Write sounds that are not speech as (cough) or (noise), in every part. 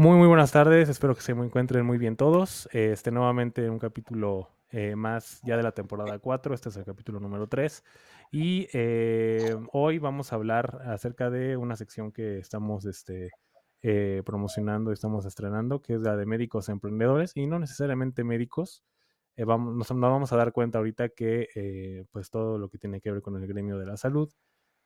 Muy, muy buenas tardes. Espero que se encuentren muy bien todos. Este nuevamente un capítulo eh, más ya de la temporada 4. Este es el capítulo número 3. Y eh, hoy vamos a hablar acerca de una sección que estamos este, eh, promocionando, estamos estrenando, que es la de médicos emprendedores y no necesariamente médicos. vamos, nos, nos, vamos a dar cuenta ahorita que pues todo lo que tiene que ver con el gremio de la salud,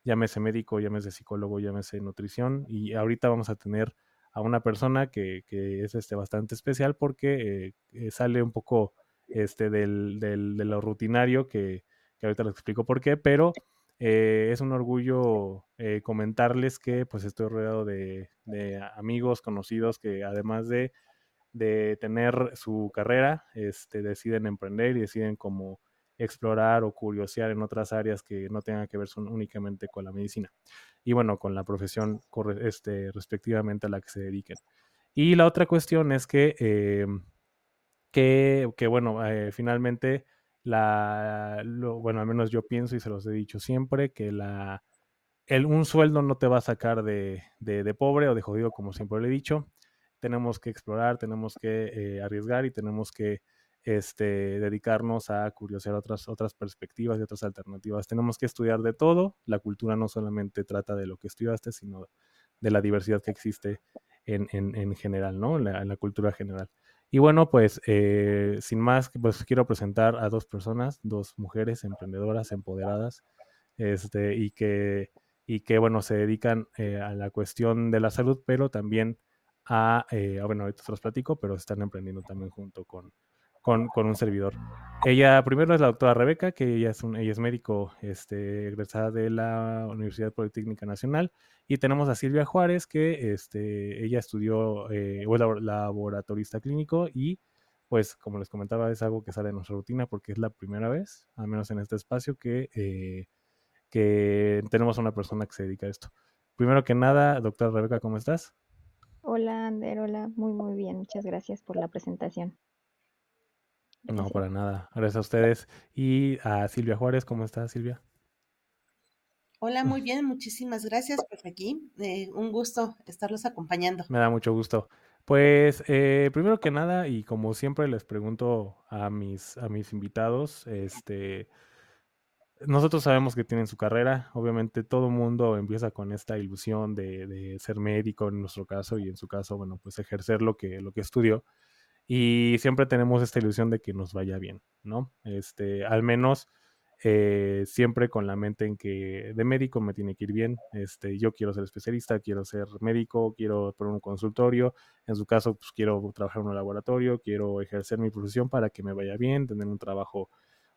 llámese médico, llámese psicólogo, llámese nutrición y ahorita vamos a tener a una persona que, que es este, bastante especial porque eh, sale un poco este, del, del, de lo rutinario, que, que, ahorita les explico por qué, pero eh, es un orgullo eh, comentarles que pues estoy rodeado de, de, amigos, conocidos que además de, de tener su carrera, este, deciden emprender y deciden como explorar o curiosear en otras áreas que no tengan que ver son únicamente con la medicina y bueno, con la profesión este, respectivamente a la que se dediquen. Y la otra cuestión es que, eh, que, que, bueno, eh, finalmente, la, lo, bueno, al menos yo pienso y se los he dicho siempre, que la, el, un sueldo no te va a sacar de, de, pobre o de jodido, como siempre le he dicho. Tenemos que explorar, tenemos que eh, arriesgar y tenemos que este, dedicarnos a curiosear otras, otras perspectivas y otras alternativas. Tenemos que estudiar de todo. La cultura no solamente trata de lo que estudiaste, sino de la diversidad que existe en, en, en general, ¿no? La, en la, cultura general. Y bueno, pues eh, sin más, pues quiero presentar a dos personas, dos mujeres emprendedoras, empoderadas, este, y que, y que bueno, se dedican eh, a la cuestión de la salud, pero también a, eh, bueno, ahorita se los platico, pero están emprendiendo también junto con, con, con, un servidor. Ella primero es la doctora Rebeca, que ella es, un, ella es médico este, egresada de la Universidad Politécnica Nacional. Y tenemos a Silvia Juárez, que este, ella estudió, eh, o es laboratorista clínico y pues como les comentaba es algo que sale de nuestra rutina porque es la primera vez, al menos en este espacio, que, eh, que tenemos a una persona que se dedica a esto. Primero que nada, doctora Rebeca, ¿cómo estás? Hola, Ander, hola, muy, muy bien. Muchas gracias por la presentación. No, para nada. Gracias a ustedes. Y a Silvia Juárez, ¿cómo está Silvia? Hola, muy (laughs) bien, muchísimas gracias. Pues aquí, eh, un gusto estarlos acompañando. Me da mucho gusto. Pues eh, primero que nada, y como siempre les pregunto a mis, a mis invitados, este, nosotros sabemos que tienen su carrera, obviamente todo el mundo empieza con esta ilusión de, de, ser médico en nuestro caso y en su caso, bueno, pues ejercer lo que, lo que estudió y siempre tenemos esta ilusión de que nos vaya bien, ¿no? Este, al menos eh, siempre con la mente en que de médico me tiene que ir bien, este, yo quiero ser especialista, quiero ser médico, quiero poner un consultorio, en su caso, pues quiero trabajar en un laboratorio, quiero ejercer mi profesión para que me vaya bien, tener un trabajo,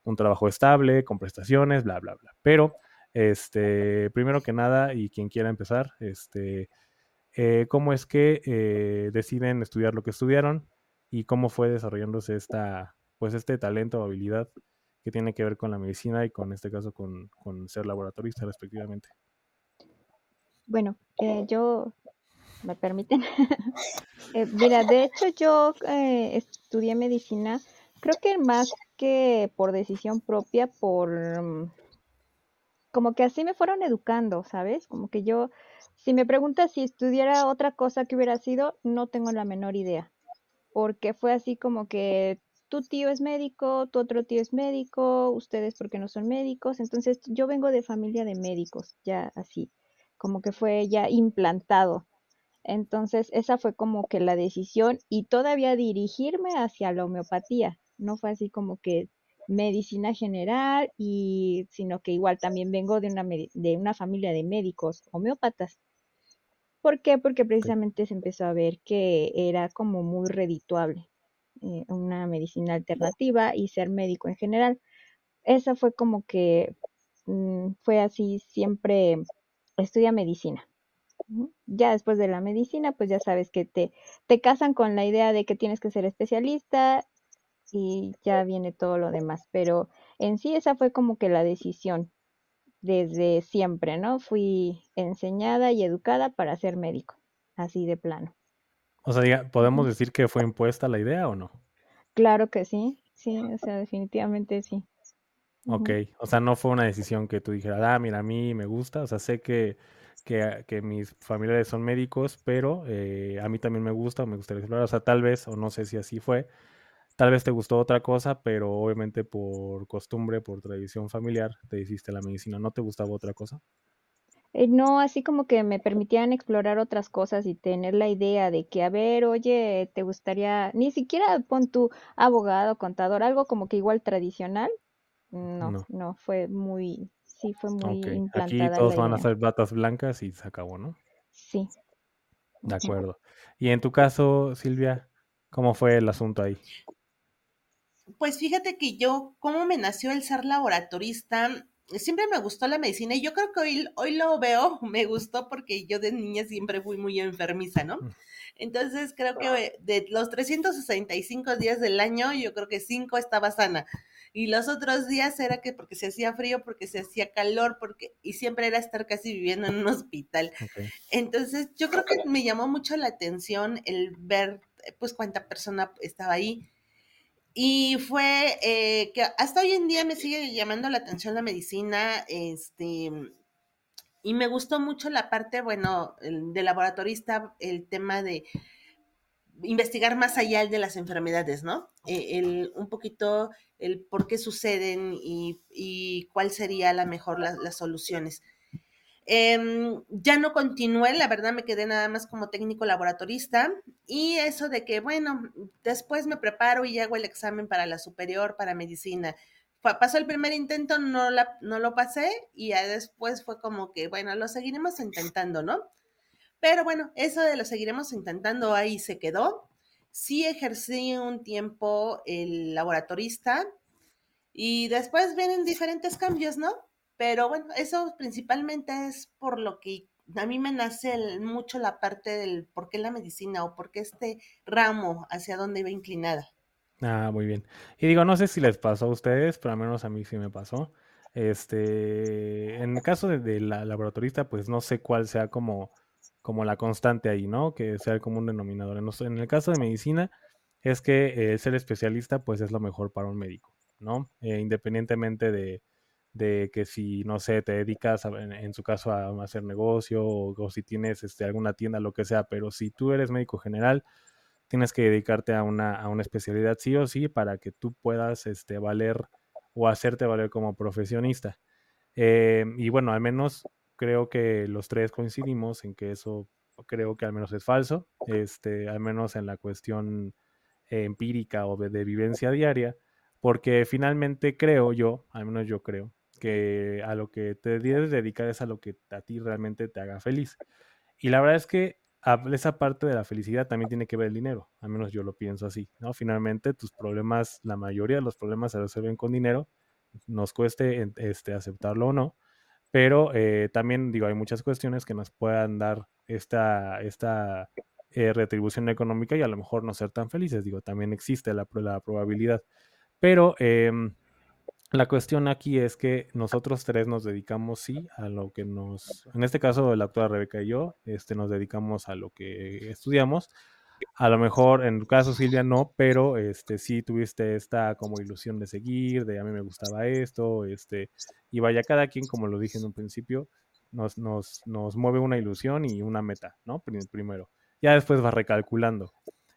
un trabajo estable, con prestaciones, bla, bla, bla. Pero, este, primero que nada, y quien quiera empezar, este, eh, ¿cómo es que eh, deciden estudiar lo que estudiaron? Y cómo fue desarrollándose esta, pues este talento o habilidad que tiene que ver con la medicina y con este caso con, con ser laboratorista respectivamente. Bueno, eh, yo, ¿me permiten? (laughs) eh, mira, de hecho yo eh, estudié medicina, creo que más que por decisión propia, por um, como que así me fueron educando, ¿sabes? Como que yo, si me preguntas si estudiara otra cosa que hubiera sido, no tengo la menor idea porque fue así como que tu tío es médico, tu otro tío es médico, ustedes porque no son médicos, entonces yo vengo de familia de médicos, ya así, como que fue ya implantado. Entonces esa fue como que la decisión y todavía dirigirme hacia la homeopatía, no fue así como que medicina general y sino que igual también vengo de una de una familia de médicos homeópatas. ¿Por qué? Porque precisamente se empezó a ver que era como muy redituable eh, una medicina alternativa y ser médico en general. Esa fue como que mmm, fue así siempre estudia medicina. Ya después de la medicina, pues ya sabes que te, te casan con la idea de que tienes que ser especialista y ya viene todo lo demás. Pero en sí esa fue como que la decisión desde siempre, ¿no? Fui enseñada y educada para ser médico, así de plano. O sea, ¿podemos decir que fue impuesta la idea o no? Claro que sí, sí, o sea, definitivamente sí. Ok, o sea, no fue una decisión que tú dijeras, ah, mira, a mí me gusta, o sea, sé que, que, que mis familiares son médicos, pero eh, a mí también me gusta, me gustaría explorar, o sea, tal vez, o no sé si así fue, tal vez te gustó otra cosa, pero obviamente por costumbre, por tradición familiar, te hiciste la medicina, ¿no te gustaba otra cosa? Eh, no, así como que me permitían explorar otras cosas y tener la idea de que, a ver, oye, te gustaría, ni siquiera pon tu abogado, contador, algo como que igual tradicional, no, No. no, fue muy, sí, fue muy Ok, aquí implantada todos la van a ser batas blancas y se acabó, ¿no? Sí, De (laughs) acuerdo. Y en tu caso, Silvia, ¿cómo fue el asunto ahí? Pues fíjate que yo, cómo me nació el ser laboratorista, siempre me gustó la medicina y yo creo que hoy, hoy lo veo, (laughs) me gustó porque yo de niña siempre fui muy enfermiza, ¿no? Mm. Entonces creo que de los 365 días del año, yo creo que 5 estaba sana. Y los otros días era que porque se hacía frío, porque se hacía calor, porque y siempre era estar casi viviendo en un hospital. Entonces, yo creo que me llamó mucho la atención el ver, pues, cuánta persona estaba ahí. Y fue eh, que hasta hoy en día me sigue llamando la atención la medicina, este, y me gustó mucho la parte, bueno, el, de laboratorista, el tema de investigar más allá de las enfermedades, ¿no? Eh, el, un poquito el por qué suceden y, y cuál sería la mejor la, las soluciones. Eh, ya no continué, la verdad me quedé nada más como técnico laboratorista y eso de que, bueno, después me preparo y hago el examen para la superior, para medicina. Pasó el primer intento, no, la, no lo pasé y ya después fue como que, bueno, lo seguiremos intentando, ¿no? Pero bueno, eso de lo seguiremos intentando ahí se quedó. Sí ejercí un tiempo el laboratorista, y después vienen diferentes cambios, ¿no? Pero bueno, eso principalmente es por lo que a mí me nace el- mucho la parte del por qué la medicina o por qué este ramo hacia dónde iba inclinada. Ah, muy bien. Y digo, no sé si les pasó a ustedes, pero al menos a mí sí me pasó. Este, en el caso de, la laboratorista, pues no sé cuál sea como, como la constante ahí, ¿no? Que sea el común denominador. En el caso de medicina, es que eh, ser especialista, pues es lo mejor para un médico, ¿no? Eh, independientemente de, de que si, no sé, te dedicas, en, su caso, a hacer negocio o, si tienes este, alguna tienda, lo que sea, pero si tú eres médico general, tienes que dedicarte a una, a una especialidad sí o sí para que tú puedas este, valer o hacerte valer como profesionista. Eh, y bueno, al menos creo que los tres coincidimos en que eso creo que al menos es falso, este, al menos en la cuestión empírica o de, de vivencia diaria, porque finalmente creo yo, al menos yo creo, que a lo que te debes dedicar es a lo que a ti realmente te haga feliz. Y la verdad es que a- esa parte de la felicidad también tiene que ver el dinero, al menos yo lo pienso así, ¿no? Finalmente tus problemas, la mayoría de los problemas se resuelven con dinero, nos cueste este, aceptarlo o no, pero eh, también digo, hay muchas cuestiones que nos puedan dar esta, esta eh, retribución económica y a lo mejor no ser tan felices, digo, también existe la, la probabilidad, pero... em, la cuestión aquí es que nosotros tres nos dedicamos, sí, a lo que nos, en este caso la doctora Rebeca y yo, este, nos dedicamos a lo que estudiamos. A lo mejor en tu caso, Silvia, no, pero este, sí tuviste esta como ilusión de seguir, de a mí me gustaba esto, este, y vaya, cada quien, como lo dije en un principio, nos, nos, nos mueve una ilusión y una meta, ¿no? Prim- Primero. Ya después va recalculando.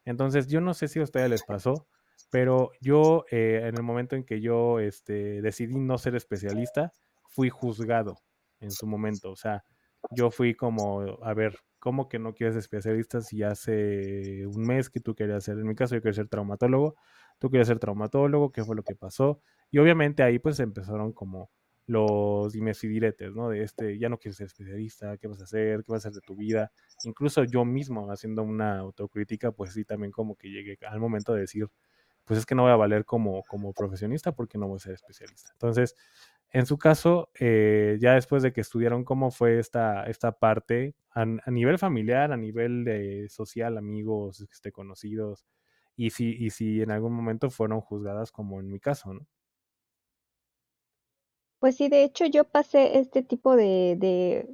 Entonces, yo no sé si a ustedes les pasó, pero yo, eh, en el momento en que yo este, decidí no ser especialista, fui juzgado en su momento. O sea, yo fui como, a ver, ¿cómo que no quieres especialista si hace un mes que tú querías ser? En mi caso, yo quería ser traumatólogo, tú querías ser traumatólogo, ¿qué fue lo que pasó? Y obviamente ahí pues empezaron como los dimes y diretes, ¿no? De este, ya no quieres ser especialista, ¿qué vas a hacer? ¿Qué vas a hacer de tu vida? Incluso yo mismo, haciendo una autocrítica, pues sí, también como que llegué al momento de decir, pues es que no voy a valer como, como profesionista porque no voy a ser especialista. Entonces, En su caso, eh, ya después de que estudiaron cómo fue esta, esta parte a, nivel familiar, a nivel de social, amigos, este, conocidos, y si, y si en algún momento fueron juzgadas como en mi caso, ¿no? Pues sí, de hecho yo pasé este tipo de,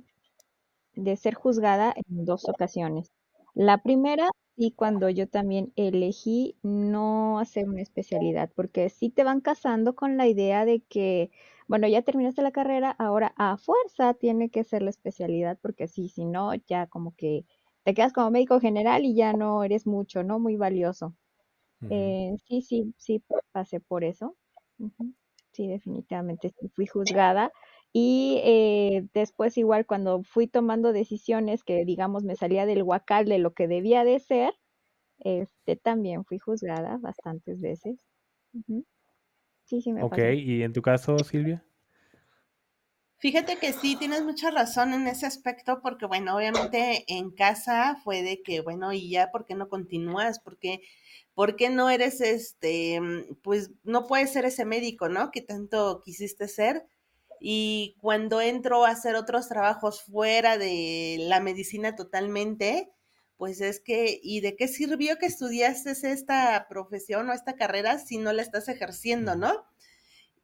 de ser juzgada en dos ocasiones. La primera, y cuando yo también elegí no hacer una especialidad, porque sí te van casando con la idea de que, bueno, ya terminaste la carrera, ahora a fuerza tiene que ser la especialidad, porque sí, si no, ya como que te quedas como médico general y ya no eres mucho, ¿no? Muy valioso. Eh, sí, sí, sí, pasé por eso. Sí, definitivamente sí fui juzgada. Y eh, después igual cuando fui tomando decisiones que digamos me salía del huacal de lo que debía de ser, este también fui juzgada bastantes veces. Ujú. Sí, sí me Ok, pasó. ¿y en tu caso, Silvia? Fíjate que sí, tienes mucha razón en ese aspecto, porque bueno, obviamente en casa fue de que, bueno, y ya, ¿por qué no continúas? ¿Por qué, por qué no eres este, pues no puedes ser ese médico, ¿no? Que tanto quisiste ser. Y cuando entro a hacer otros trabajos fuera de la medicina totalmente, pues es que, ¿y de qué sirvió que estudiaste esta profesión o esta carrera si no la estás ejerciendo. ¿no?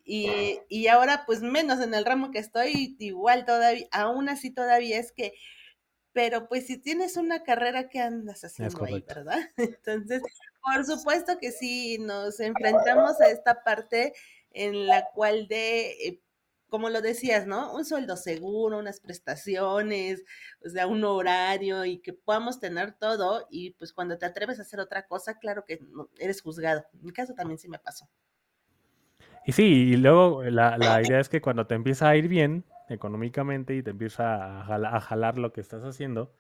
Y, y ahora, pues menos en el ramo que estoy, igual todavía, aún así todavía es que, pero pues si tienes una carrera, ¿qué andas haciendo ahí, verdad? (laughs) Entonces, por supuesto que sí, nos enfrentamos a esta parte en la cual de, eh, como lo decías, ¿no? Un sueldo seguro, unas prestaciones, o sea, un horario y que podamos tener todo y pues cuando te atreves a hacer otra cosa, claro que eres juzgado. En mi caso también sí me pasó. Y sí, y luego la, la idea es que cuando te empieza a ir bien económicamente y te empieza a jalar, lo que estás haciendo,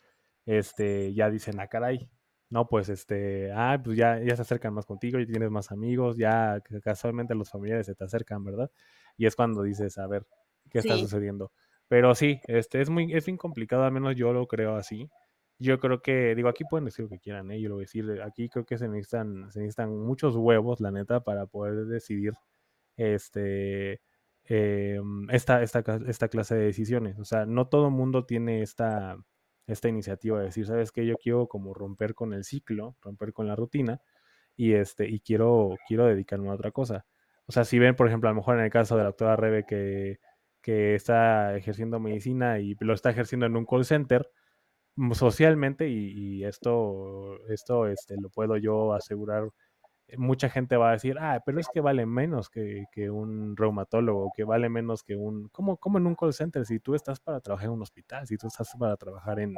este, ya dicen, ah, caray, no, pues este, ah, pues ya, ya se acercan más contigo, y tienes más amigos, ya ca- casualmente los familiares se te acercan, ¿verdad? Y es cuando dices, a ver, ¿qué está sucediendo? Pero sí, este, es muy, es bien complicado, al menos yo lo creo así. Yo creo que, digo, aquí pueden decir lo que quieran, ¿eh? Yo lo voy a decir, aquí creo que se necesitan, se necesitan muchos huevos, la neta, para poder decidir este, em, esta, esta, esta clase de decisiones. O sea, no todo el mundo tiene esta, esta iniciativa de decir, ¿sabes qué? Yo quiero como romper con el ciclo, romper con la rutina y, este, y quiero, quiero dedicarme a otra cosa. O sea, si ven, por ejemplo, a lo mejor en el caso de la doctora Rebe que, que está ejerciendo medicina y lo está ejerciendo en un call center, mm, socialmente, y, y esto, esto este, lo puedo yo asegurar eh, mucha gente va a decir, ah, pero es que vale menos que, que un reumatólogo, que vale menos que un... ¿Cómo, ¿Cómo en un call center? Si tú estás para trabajar en un hospital, si tú estás para trabajar en,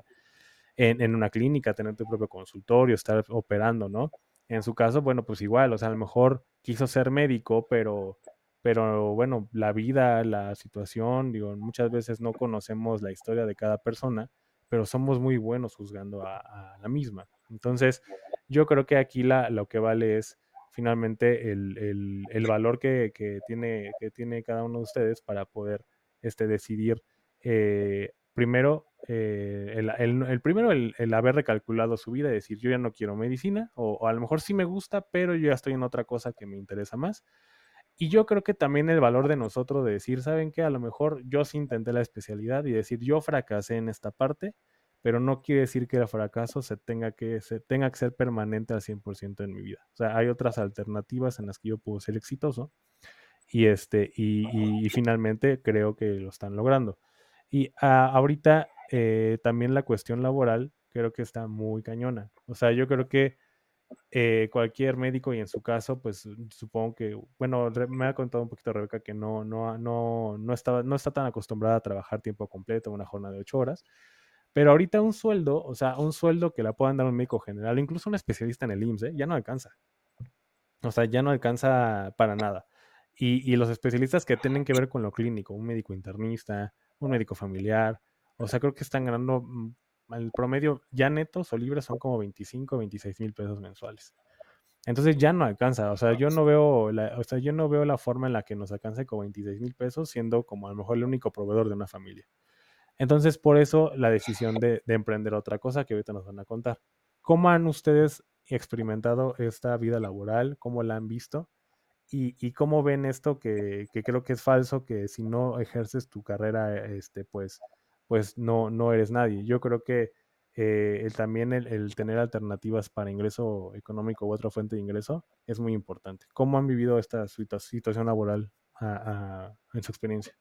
en, en una clínica, tener tu propio consultorio, estar operando, ¿no? En su caso, bueno, pues igual, o sea, a lo mejor quiso ser médico, pero, pero bueno, la vida, la situación, digo, muchas veces no conocemos la historia de cada persona, pero somos muy buenos juzgando a, la misma. Entonces, yo creo que aquí la, lo que vale es finalmente el, el, el valor que, que, tiene, que tiene cada uno de ustedes para poder este, decidir eh, primero, eh, el, el, el, primero, el, el, haber recalculado su vida y decir, yo ya no quiero medicina, o, o, a lo mejor sí me gusta, pero yo ya estoy en otra cosa que me interesa más. Y yo creo que también el valor de nosotros de decir, ¿saben qué? A lo mejor yo sí intenté la especialidad y decir, yo fracasé en esta parte, pero no quiere decir que el fracaso se tenga que, se tenga que ser permanente al 100% en mi vida. O sea, hay otras alternativas en las que yo puedo ser exitoso y, este, y, y, y finalmente creo que lo están logrando. Y uh, ahorita eh, también la cuestión laboral creo que está muy cañona. O sea, yo creo que eh, cualquier médico y en su caso, pues supongo que, bueno, me ha contado un poquito Rebeca que no, no, no, no, está, no está tan acostumbrada a trabajar tiempo completo, una jornada de ocho horas. Pero ahorita un sueldo, o sea, un sueldo que la puedan dar un médico general, incluso un especialista en el IMSS, ¿eh? ya no alcanza. O sea, ya no alcanza para nada. Y, y, los especialistas que tienen que ver con lo clínico, un médico internista, un médico familiar, o sea, creo que están ganando mm, el promedio ya netos o libres son como 25, 26 mil pesos mensuales. Entonces ya no alcanza, o sea, yo no veo la, o sea, yo no veo la forma en la que nos alcance con 26 mil pesos siendo como a lo mejor el único proveedor de una familia. Entonces, por eso la decisión de, de emprender otra cosa que ahorita nos van a contar. ¿Cómo han ustedes experimentado esta vida laboral? ¿Cómo la han visto? y, cómo ven esto que, creo que es falso, que si no ejerces tu carrera, este, pues, pues no, no eres nadie. Yo creo que eh, también el, tener alternativas para ingreso económico u otra fuente de ingreso es muy importante. ¿Cómo han vivido esta situación laboral en su experiencia?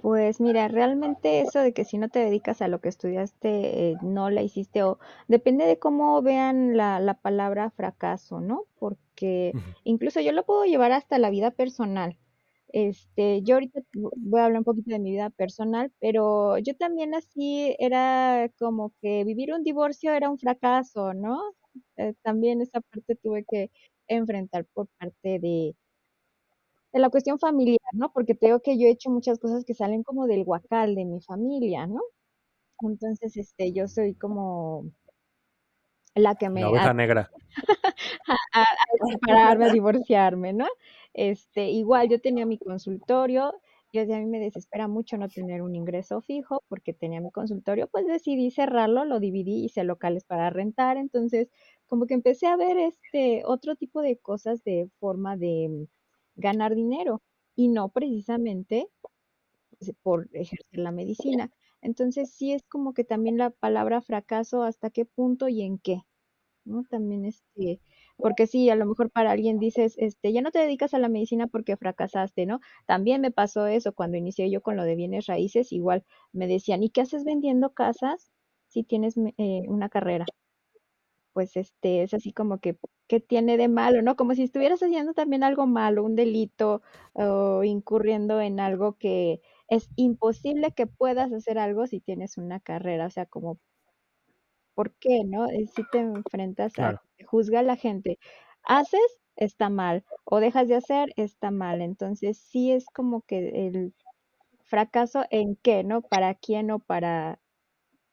Pues mira, realmente eso de que si no te dedicas a lo que estudiaste, eh, no la hiciste, o depende de cómo vean la, la palabra fracaso, ¿no? Porque incluso yo lo puedo llevar hasta la vida personal. Este, yo ahorita voy a hablar un poquito de mi vida personal, pero yo también así era como que vivir un divorcio era un fracaso, ¿no? Eh, también esa parte tuve que enfrentar por parte de, de la cuestión familiar, ¿no? Porque tengo que yo he hecho muchas cosas que salen como del guacal de mi familia, ¿no? Entonces, este, yo soy como la que me... La oveja negra. (laughs) a, prepararme a divorciarme, ¿no? Este, igual yo tenía mi consultorio, y a mí me desespera mucho no tener un ingreso fijo porque tenía mi consultorio, pues decidí cerrarlo, lo dividí, hice locales para rentar, entonces como que empecé a ver este otro tipo de cosas de forma de ganar dinero y no precisamente por ejercer la medicina. Entonces sí es como que también la palabra fracaso, hasta qué punto y en qué, ¿no? También este, porque sí, a lo mejor para alguien dices, este, ya no te dedicas a la medicina porque fracasaste, ¿no? También me pasó eso cuando inicié yo con lo de bienes raíces, igual me decían, ¿y qué haces vendiendo casas si tienes eh, una carrera? pues este es así como que ¿qué tiene de malo, no? Como si estuvieras haciendo también algo malo, un delito o incurriendo en algo que es imposible que puedas hacer algo si tienes una carrera, o sea, como ¿por qué, no? Eh, si te enfrentas a juzga a la gente, haces está mal o dejas de hacer está mal, entonces sí es como que el fracaso en qué, ¿no? ¿Para quién o para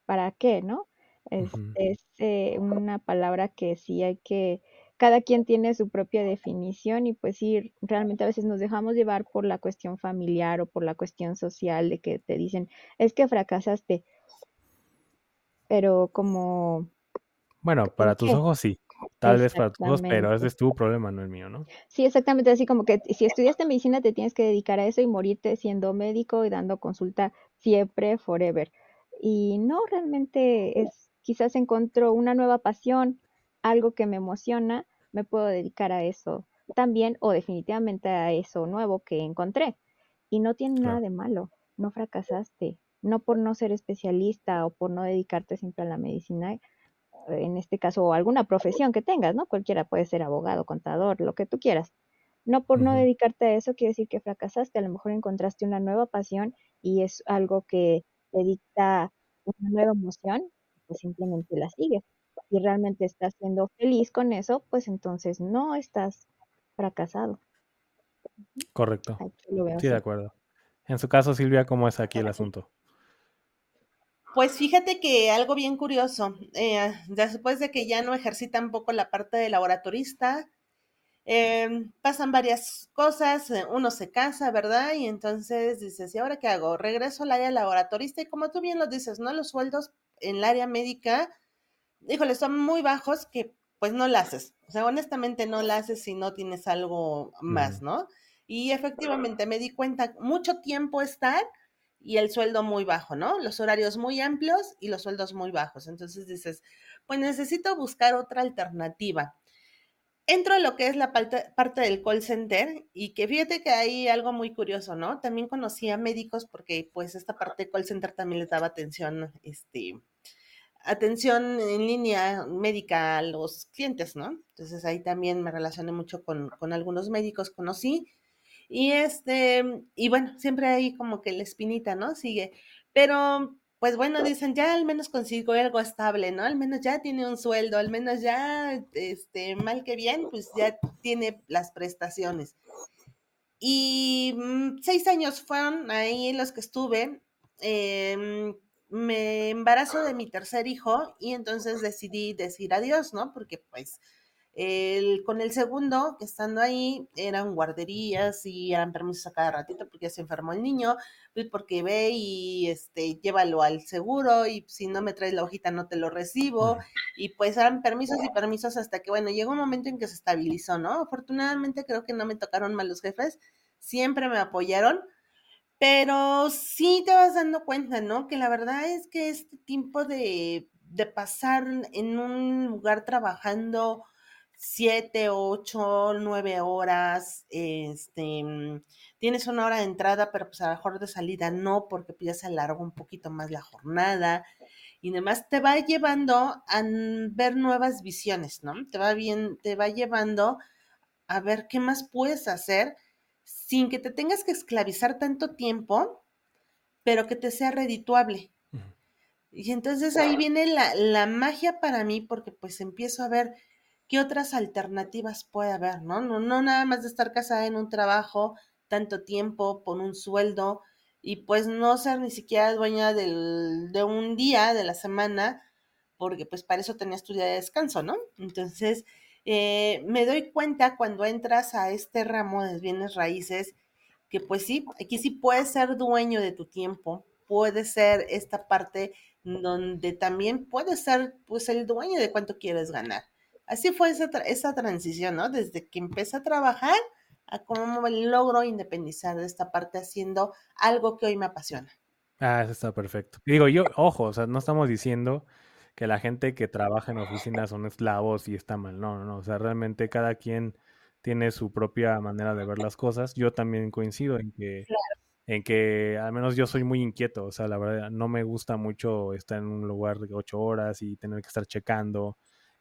para qué, no? Es, es eh, una palabra que sí hay que, cada quien tiene su propia definición y pues sí, realmente a veces nos dejamos llevar por la cuestión familiar o por la cuestión social de que te dicen, es que fracasaste, pero como... Bueno, para tus ojos sí, tal vez para tus ojos, pero ese es tu problema, no el mío, ¿no? Sí, exactamente, así como que si estudiaste medicina te tienes que dedicar a eso y morirte siendo médico y dando consulta siempre, forever. Y no, realmente es quizás encontró una nueva pasión, algo que me emociona, me puedo dedicar a eso también o definitivamente a eso nuevo que encontré. Y no tiene nada de malo, no fracasaste, no por no ser especialista o por no dedicarte siempre a la medicina, en este caso, o alguna profesión que tengas, ¿no? Cualquiera puede ser abogado, contador, lo que tú quieras. No por no dedicarte a eso quiere decir que fracasaste, a lo mejor encontraste una nueva pasión y es algo que te dicta una nueva emoción pues simplemente la sigues. Si realmente estás siendo feliz con eso, pues entonces no estás fracasado. Correcto. Sí, de acuerdo. En su caso, Silvia, ¿cómo es aquí el asunto? Pues fíjate que algo bien curioso, eh, después de que ya no ejercí tampoco la parte de laboratorista, em, pasan varias cosas, eh, uno se casa, ¿verdad? Y entonces dices, ¿y ahora qué hago? Regreso al área laboratorista y como tú bien lo dices, ¿no? Los sueldos en el área médica, híjole, son muy bajos que pues no la haces. O sea, honestamente no la haces si no tienes algo más, ¿no? Y efectivamente me di cuenta, mucho tiempo estar y el sueldo muy bajo, ¿no? Los horarios muy amplios y los sueldos muy bajos. Entonces dices, pues necesito buscar otra alternativa. Entro a lo que es la parte, parte, del call center y que fíjate que hay algo muy curioso, ¿no? También conocí a médicos porque pues esta parte de call center también les daba atención, este, atención en línea médica a los clientes, ¿no? Entonces ahí también me relacioné mucho con, con algunos médicos, conocí. Y este, y bueno, siempre hay como que la espinita, ¿no? Sigue. Pero, pues bueno, dicen, ya al menos consigo algo estable, ¿no? Al menos ya tiene un sueldo, al menos ya, este, mal que bien, pues ya tiene las prestaciones. Y mm, seis años fueron ahí los que estuve. Eh, me embarazo de mi tercer hijo y entonces decidí decir adiós, ¿no? Porque pues El, con el segundo, que estando ahí, eran guarderías y eran permisos a cada ratito porque ya se enfermó el niño, pues porque ve y este, llévalo al seguro y si no me traes la hojita no te lo recibo. Y pues eran permisos y permisos hasta que, bueno, llegó un momento en que se estabilizó, ¿no? Afortunadamente creo que no me tocaron mal los jefes, siempre me apoyaron, pero sí te vas dando cuenta, ¿no? Que la verdad es que este tiempo de, de pasar en un lugar trabajando siete, ocho, nueve horas, este, mm, tienes una hora de entrada, pero pues a lo mejor de salida no, porque pues ya se alarga un poquito más la jornada y demás, te va llevando a ver nuevas visiones, ¿no? Te va bien, te va llevando a ver qué más puedes hacer sin que te tengas que esclavizar tanto tiempo, pero que te sea redituable. Y entonces ahí viene la, la magia para mí, porque pues empiezo a ver ¿qué otras alternativas puede haber? ¿no? No, no nada más de estar casada en un trabajo tanto tiempo, por un sueldo, y pues no ser ni siquiera dueña del, de un día de la semana, porque pues para eso tenías tu día de descanso, ¿no? Entonces, eh, me doy cuenta cuando entras a este ramo de bienes raíces, que pues sí, aquí sí puedes ser dueño de tu tiempo, puede ser esta parte donde también puedes ser pues el dueño de cuánto quieres ganar. Así fue esa, esa transición, ¿no? Desde que empecé a trabajar a cómo me logro independizar de esta parte haciendo algo que hoy me apasiona. Ah, eso está perfecto. Digo, yo, ojo, o sea, no estamos diciendo que la gente que trabaja en oficinas son esclavos y está mal, no, no, no, o sea, realmente cada quien tiene su propia manera de ver las cosas. Yo también coincido en que, en que al menos yo soy muy inquieto, o sea, la verdad, no me gusta mucho estar en un lugar de ocho horas y tener que estar checando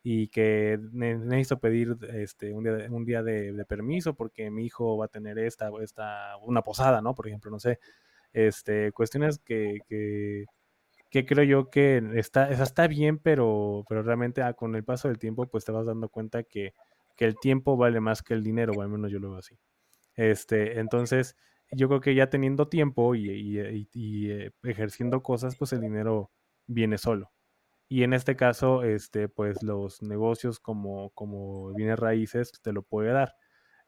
y que necesito pedir este, un día, un día de, permiso porque mi hijo va a tener esta, esta, una posada, ¿no? Por ejemplo, no sé, este, cuestiones que, que, que creo yo que está, está bien, pero, pero realmente ah, con el paso del tiempo, pues te vas dando cuenta que, que el tiempo vale más que el dinero, o al menos yo lo veo así. Este, entonces, yo creo que ya teniendo tiempo y, y, y eh, ejerciendo cosas, pues el dinero viene solo. Y en este caso, este, pues los negocios como, como bienes raíces te lo puede dar.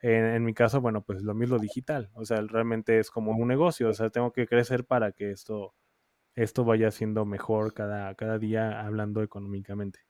En, mi caso, bueno, pues lo mismo digital. O sea, realmente es como un negocio. O sea, tengo que crecer para que esto, esto vaya siendo mejor cada, cada día hablando económicamente.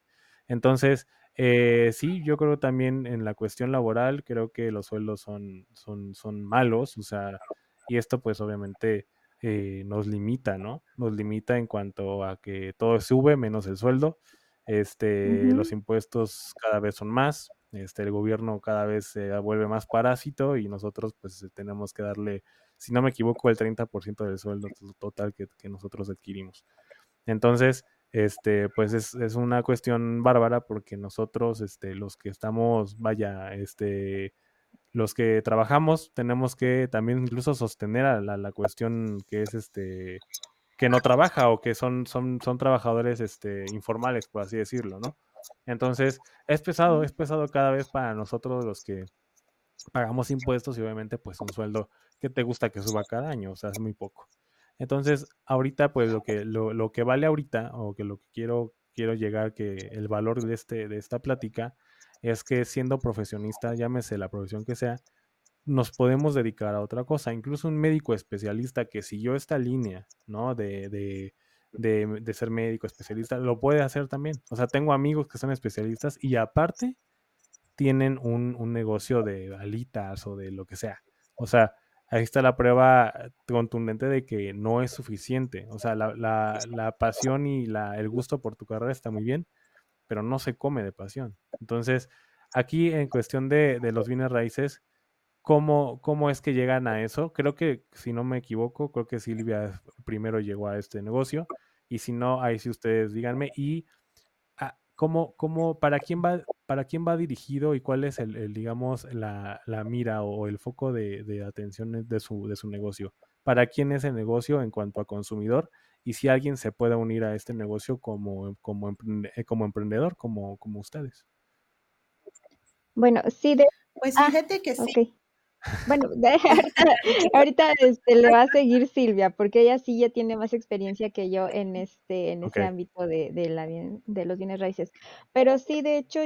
Entonces, eh, sí, yo creo también en la cuestión laboral, creo que los sueldos son, son, son malos. O sea, y esto pues obviamente eh, nos limita, ¿no? Nos limita en cuanto a que todo sube menos el sueldo, este, los impuestos cada vez son más, este, el gobierno cada vez se vuelve más parásito y nosotros pues tenemos que darle, si no me equivoco, el 30% del sueldo total que, que, nosotros adquirimos. Entonces, este, pues es, es, una cuestión bárbara porque nosotros, este, los que estamos, vaya, este, los que trabajamos tenemos que también incluso sostener a la, cuestión que es este que no trabaja o que son, son, son trabajadores este, informales, por así decirlo, ¿no? Entonces, es pesado, es pesado cada vez para nosotros los que pagamos impuestos y obviamente pues un sueldo que te gusta que suba cada año, o sea, es muy poco. Entonces, ahorita pues lo que, lo, lo que vale ahorita o que lo que quiero, quiero llegar, que el valor de, este, de esta plática es que siendo profesionista, llámese la profesión que sea, nos podemos dedicar a otra cosa. Incluso un médico especialista que siguió esta línea, ¿no? De, de, de, ser médico especialista, lo puede hacer también. O sea, tengo amigos que son especialistas y aparte tienen un, un negocio de alitas o de lo que sea. O sea, ahí está la prueba contundente de que no es suficiente. O sea, la, la, la pasión y la, el gusto por tu carrera está muy bien, pero no se come de pasión. Entonces, aquí en cuestión de, los bienes raíces, ¿cómo, ¿cómo es que llegan a eso? Creo que, si no me equivoco, creo que Silvia primero llegó a este negocio, y si no, ahí sí ustedes díganme, y ah, ¿cómo, cómo, para, quién va, para quién va dirigido y cuál es el, digamos, la, mira o, el foco de, de atención de su, de su negocio? ¿Para quién es el negocio en cuanto a consumidor? Y si alguien se puede unir a este negocio como, como, eh, como emprendedor, como, como ustedes. Bueno, sí, de... pues ah, fíjate que sí. Bueno, (laughs) (laughs) ahorita, este, le va a seguir Silvia, porque ella sí ya tiene más experiencia que yo en este, en este ámbito de, de, la, de los bienes raíces. Pero sí, de hecho,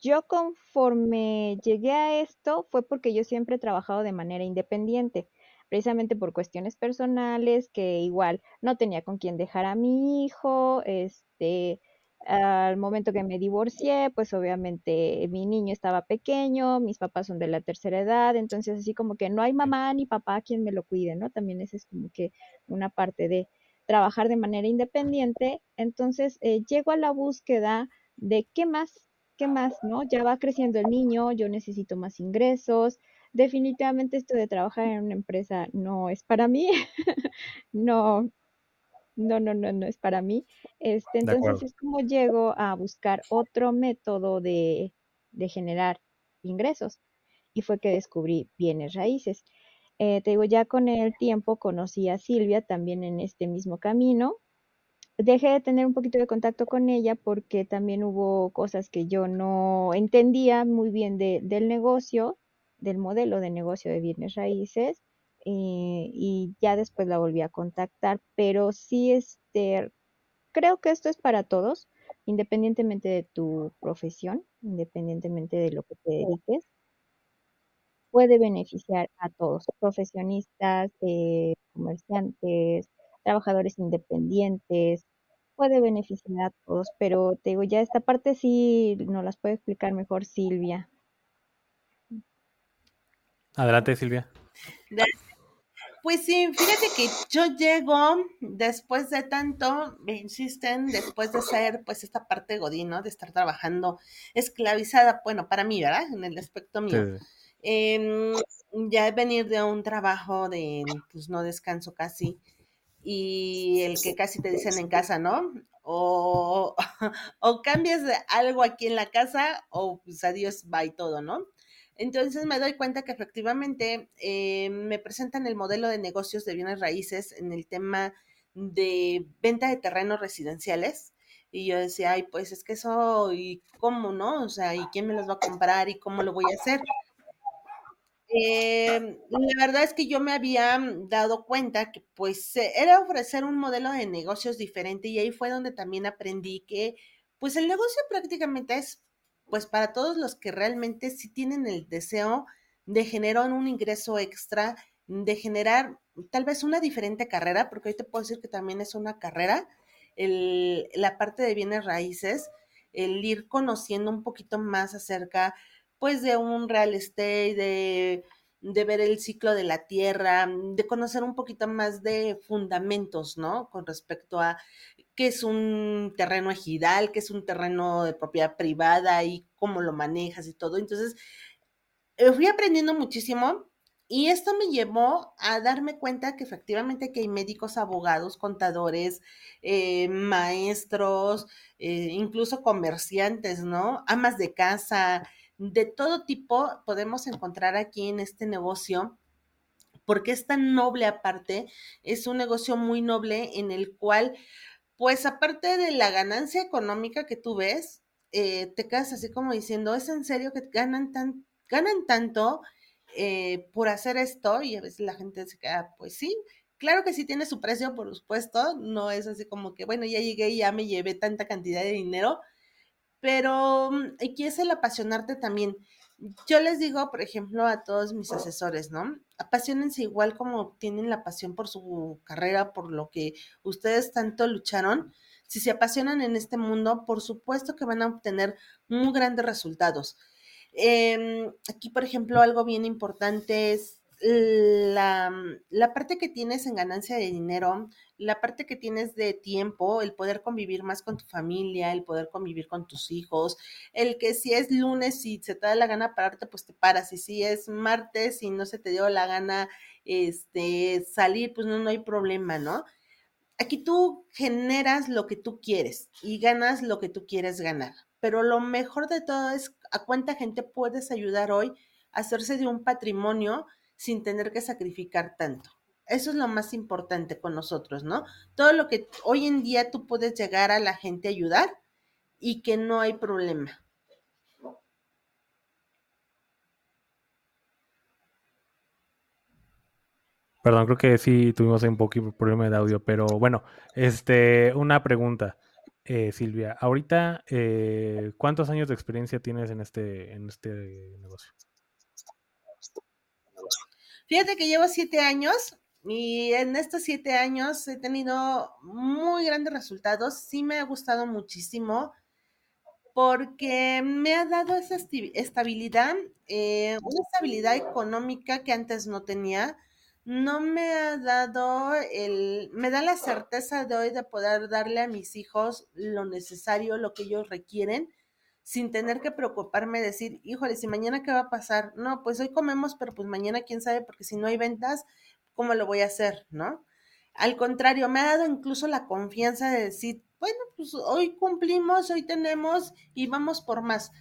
yo conforme llegué a esto fue porque yo siempre he trabajado de manera independiente, precisamente por cuestiones personales, que igual no tenía con quién dejar a mi hijo, este, al momento que me divorcié, pues obviamente mi niño estaba pequeño, mis papás son de la tercera edad, entonces así como que no hay mamá ni papá quien me lo cuide, ¿no? También esa es como que una parte de trabajar de manera independiente. Entonces eh, llego a la búsqueda de qué más, qué más, ¿no? Ya va creciendo el niño, yo necesito más ingresos. Definitivamente esto de trabajar en una empresa no es para mí. (laughs) no, no, no, no, no es para mí. Este, entonces es como llego a buscar otro método de, de generar ingresos. Y fue que descubrí bienes raíces. Eh, te digo, ya con el tiempo conocí a Silvia también en este mismo camino. Dejé de tener un poquito de contacto con ella porque también hubo cosas que yo no entendía muy bien de, del negocio, del modelo de negocio de bienes raíces eh, y ya después la volví a contactar, pero sí, este, creo que esto es para todos, independientemente de tu profesión, independientemente de lo que te dediques, puede beneficiar a todos, profesionistas, eh, comerciantes, trabajadores independientes, puede beneficiar a todos, pero te digo, ya esta parte sí nos las puede explicar mejor Silvia. Adelante, Silvia. Pues sí, fíjate que yo llego después de tanto, me insisten, después de ser pues esta parte godino, de estar trabajando esclavizada, bueno, para mí, ¿verdad? En el aspecto mío. Eh, ya venir de un trabajo de, pues no descanso casi, y el que casi te dicen en casa, ¿no? O, (laughs) o cambias de algo aquí en la casa, o pues adiós, bye todo, ¿no? Entonces me doy cuenta que efectivamente eh, me presentan el modelo de negocios de bienes raíces en el tema de venta de terrenos residenciales. Y yo decía, ay, pues es que eso, ¿y cómo, no? O sea, ¿y quién me los va a comprar y cómo lo voy a hacer? Eh, la verdad es que yo me había dado cuenta que pues era ofrecer un modelo de negocios diferente y ahí fue donde también aprendí que pues el negocio prácticamente es pues para todos los que realmente sí tienen el deseo de generar un ingreso extra, de generar tal vez una diferente carrera, porque hoy te puedo decir que también es una carrera, la parte de bienes raíces, el ir conociendo un poquito más acerca pues de un real estate, de ver el ciclo de la tierra, de conocer un poquito más de fundamentos, ¿no? Con respecto a qué es un terreno ejidal, qué es un terreno de propiedad privada y cómo lo manejas y todo. Entonces, eh, fui aprendiendo muchísimo y esto me llevó a darme cuenta que efectivamente que hay médicos, abogados, contadores, eh, maestros, eh, incluso comerciantes, ¿no? Amas de casa, de todo tipo podemos encontrar aquí en este negocio porque es tan noble aparte, es un negocio muy noble en el cual pues aparte de la ganancia económica que tú ves, eh, te quedas así como diciendo, ¿es en serio que ganan, tan, ganan tanto eh, por hacer esto? Y a veces la gente se queda, pues sí, claro que sí tiene su precio, por supuesto, no es así como que, bueno, ya llegué y ya me llevé tanta cantidad de dinero, pero mm, aquí es el apasionarte también. Yo les digo, por ejemplo, a todos mis asesores, ¿no? Apasionense igual como tienen la pasión por su carrera, por lo que ustedes tanto lucharon. Si se apasionan en este mundo, por supuesto que van a obtener muy grandes resultados. Em, aquí, por ejemplo, algo bien importante es la, la, parte que tienes en ganancia de dinero, la parte que tienes de tiempo, el poder convivir más con tu familia, el poder convivir con tus hijos, el que si es lunes y se te da la gana pararte, pues te paras, y si es martes y no se te dio la gana este, salir, pues no, no hay problema, ¿no? Aquí tú generas lo que tú quieres y ganas lo que tú quieres ganar, pero lo mejor de todo es a cuánta gente puedes ayudar hoy a hacerse de un patrimonio sin tener que sacrificar tanto. Eso es lo más importante con nosotros, ¿no? Todo lo que hoy en día tú puedes llegar a la gente a ayudar y que no hay problema. Perdón, creo que sí tuvimos un poquito problema de audio, pero bueno, este, una pregunta. eh, Silvia, ahorita, eh, ¿cuántos años de experiencia tienes en este, en este negocio? Fíjate que llevo siete años y en estos siete años he tenido muy grandes resultados. Sí me ha gustado muchísimo porque me ha dado esa estabilidad, eh, una estabilidad económica que antes no tenía. No me ha dado el, me da la certeza de hoy de poder darle a mis hijos lo necesario, lo que ellos requieren, sin tener que preocuparme, decir, híjole, si mañana qué va a pasar. No, pues hoy comemos, pero pues mañana quién sabe, porque si no hay ventas, ¿cómo lo voy a hacer? ¿No? Al contrario, me ha dado incluso la confianza de decir, bueno, pues hoy cumplimos, hoy tenemos y vamos por más.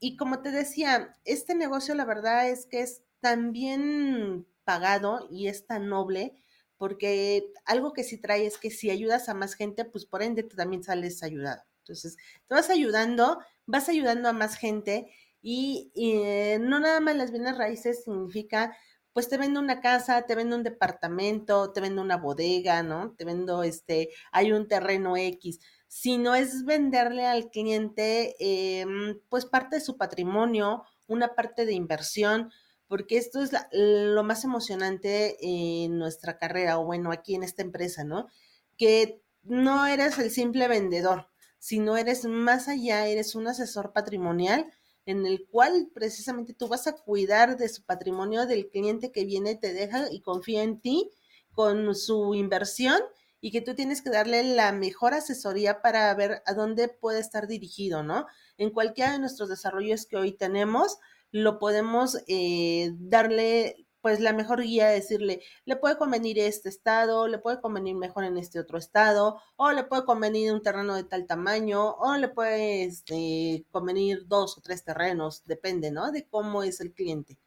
Y como te decía, este negocio la verdad es que es tan bien pagado y es tan noble, porque algo que sí trae es que si ayudas a más gente, pues por ende tú también sales ayudado. Entonces, te vas ayudando, vas ayudando a más gente y, eh, no nada más las bienes raíces significa pues te vendo una casa, te vendo un departamento, te vendo una bodega, ¿no? Te vendo este, hay un terreno X. Si no es venderle al cliente, em, pues parte de su patrimonio, una parte de inversión, porque esto es lo más emocionante en nuestra carrera, o bueno, aquí en esta empresa, ¿no? Que no eres el simple vendedor, sino eres más allá, eres un asesor patrimonial en el cual precisamente tú vas a cuidar de su patrimonio del cliente que viene, te deja y confía en ti con su inversión y que tú tienes que darle la mejor asesoría para ver a dónde puede estar dirigido, ¿no? En cualquiera de nuestros desarrollos que hoy tenemos, lo podemos eh, darle pues la mejor guía decirle, le puede convenir este estado, le puede convenir mejor en este otro estado, o le puede convenir un terreno de tal tamaño, o le puede este, convenir dos o tres terrenos, depende, ¿no? De cómo es el cliente.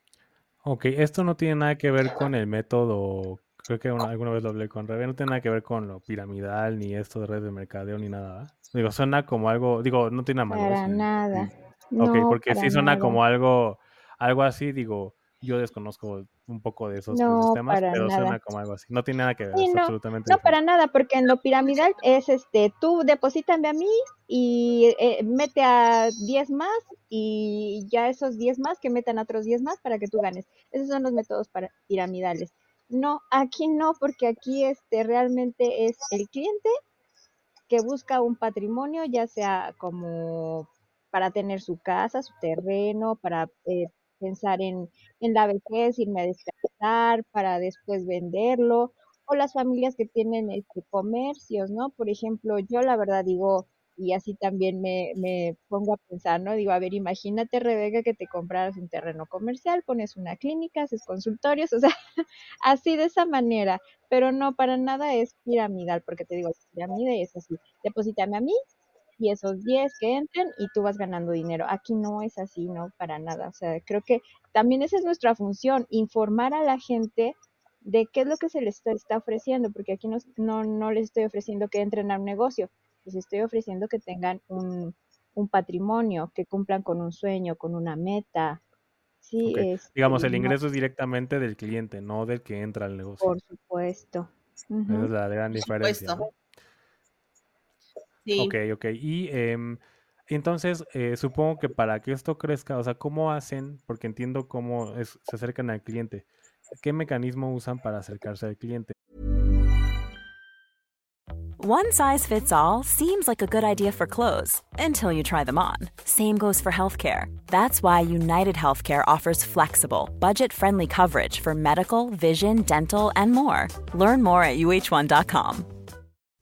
Ok, esto no tiene nada que ver con el método, creo que alguna vez lo hablé con Rebe, no tiene nada que ver con lo piramidal, ni esto de red de mercadeo, ni nada. Digo, suena como algo, digo, no tiene nada malo. Para nada. Ok, porque sí suena como algo, algo así, digo, yo desconozco un poco de esos, temas, pero suena como algo así. No tiene nada que ver, no, absolutamente. No, para nada, porque en lo piramidal es este, tú deposítame a mí y eh, mete a 10 más y ya esos 10 más que metan a otros 10 más para que tú ganes. Esos son los métodos para piramidales. No, aquí no, porque aquí este realmente es el cliente que busca un patrimonio, ya sea como para tener su casa, su terreno, para eh, pensar en, en la vejez, irme a descansar para después venderlo, o las familias que tienen este, comercios, ¿no? Por ejemplo, yo la verdad digo, y así también me, me pongo a pensar, ¿no? Digo, a ver, imagínate, Rebeca, que te compraras un terreno comercial, pones una clínica, haces consultorios, o sea, (laughs) así de esa manera, pero no, para nada es piramidal, porque te digo, pirámide es así, deposítame a mí, y esos 10 que entren y tú vas ganando dinero. Aquí no es así, no, para nada. O sea, creo que también esa es nuestra función, informar a la gente de qué es lo que se les está, ofreciendo, porque aquí no, no, no, les estoy ofreciendo que entren a un negocio, les estoy ofreciendo que tengan un, un patrimonio, que cumplan con un sueño, con una meta. Sí, es, Digamos, el ingreso es directamente del cliente, no del que entra al negocio. Por supuesto. Esa es la gran diferencia. Ok, ok. Y em, entonces, eh, supongo que para que esto crezca, o sea, ¿cómo hacen? Porque entiendo cómo se acercan al cliente. ¿Qué mecanismo usan para acercarse al cliente? One size fits all seems like a good idea for clothes until you try them on. Same goes for healthcare. That's why United Healthcare offers flexible, budget friendly coverage for medical, vision, dental, and more. Learn more at uh1.com.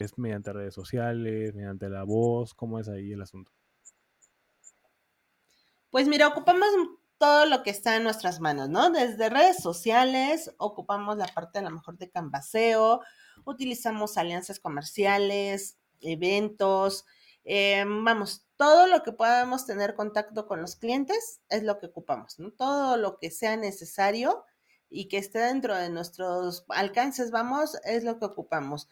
¿Es mediante redes sociales, mediante la voz? ¿Cómo es ahí el asunto? Pues mira, ocupamos todo lo que está en nuestras manos, ¿no? Desde redes sociales, ocupamos la parte a lo mejor de canvaseo, utilizamos alianzas comerciales, eventos, eh, vamos, todo lo que podamos tener contacto con los clientes es lo que ocupamos, ¿no? Todo lo que sea necesario y que esté dentro de nuestros alcances, vamos, es lo que ocupamos.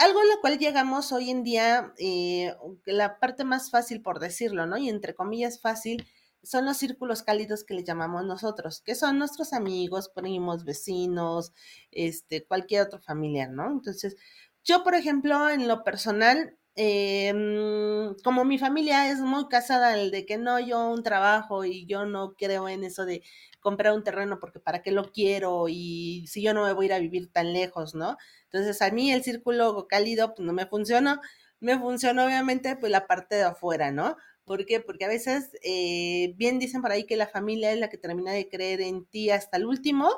Algo a lo cual llegamos hoy en día, eh, la parte más fácil por decirlo, ¿no? Y entre comillas fácil, son los círculos cálidos que le llamamos nosotros, que son nuestros amigos, primos, vecinos, este, cualquier otro familiar, ¿no? Entonces, yo, por ejemplo, en lo personal, Em, como mi familia es muy casada el de que no, yo un trabajo y yo no creo en eso de comprar un terreno porque para qué lo quiero y si yo no me voy a ir a vivir tan lejos, ¿no? Entonces a mí el círculo cálido pues no me funcionó, me funcionó obviamente pues la parte de afuera, ¿no? ¿Por qué? Porque a veces eh, bien dicen por ahí que la familia es la que termina de creer en ti hasta el último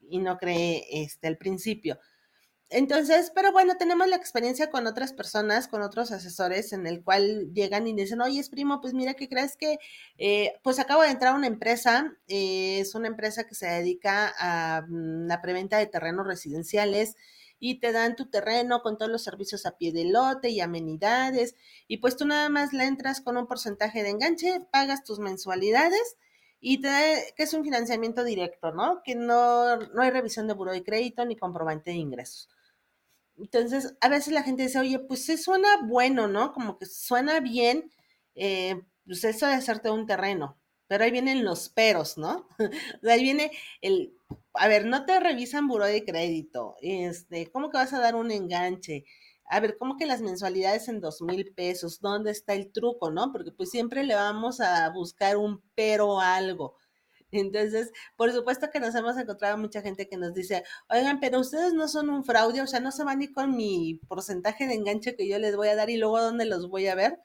y no cree este, al principio. Entonces, pero bueno, tenemos la experiencia con otras personas, con otros asesores, en el cual llegan y dicen, oye, es primo, pues mira, ¿qué crees que? Eh, pues acabo de entrar a una empresa, eh, es una empresa que se dedica a mm, la preventa de terrenos residenciales y te dan tu terreno con todos los servicios a pie de lote y amenidades, y pues tú nada más le entras con un porcentaje de enganche, pagas tus mensualidades y te da, que es un financiamiento directo, ¿no? Que no, no hay revisión de buro de crédito ni comprobante de ingresos. Entonces, a veces la gente dice, oye, pues sí suena bueno, ¿no? Como que suena bien, eh, pues eso de hacerte un terreno, pero ahí vienen los peros, ¿no? (laughs) ahí viene el, a ver, no te revisan buró de crédito, este, ¿cómo que vas a dar un enganche? A ver, ¿cómo que las mensualidades en dos mil pesos? ¿Dónde está el truco, no? Porque pues siempre le vamos a buscar un pero algo. Entonces, por supuesto que nos hemos encontrado mucha gente que nos dice, oigan, pero ustedes no son un fraude, o sea, no se van ni con mi porcentaje de enganche que yo les voy a dar y luego dónde los voy a ver.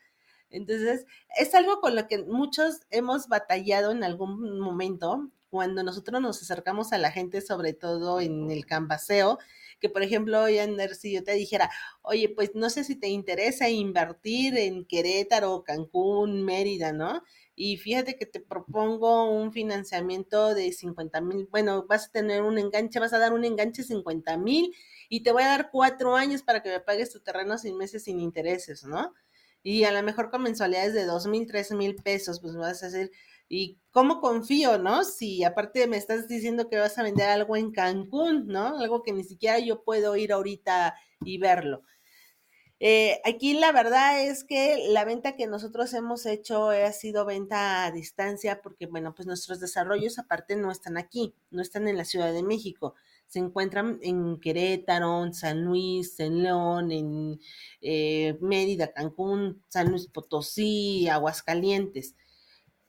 Entonces, es algo con lo que muchos hemos batallado en algún momento cuando nosotros nos acercamos a la gente, sobre todo en el canvaseo, que por ejemplo, hoy si yo te dijera, oye, pues no sé si te interesa invertir en Querétaro, Cancún, Mérida, ¿no? Y fíjate que te propongo un financiamiento de 50 mil, bueno, vas a tener un enganche, vas a dar un enganche de 50 mil y te voy a dar cuatro años para que me pagues tu terreno sin meses sin intereses, ¿no? Y a lo mejor con mensualidades de dos mil, tres mil pesos, pues vas a hacer, ¿y cómo confío, no? Si aparte me estás diciendo que vas a vender algo en Cancún, ¿no? Algo que ni siquiera yo puedo ir ahorita y verlo. Eh, aquí la verdad es que la venta que nosotros hemos hecho ha sido venta a distancia porque, bueno, pues nuestros desarrollos aparte no están aquí, no están en la Ciudad de México, se encuentran en Querétaro, en San Luis, en León, en eh, Mérida, Cancún, San Luis Potosí, Aguascalientes.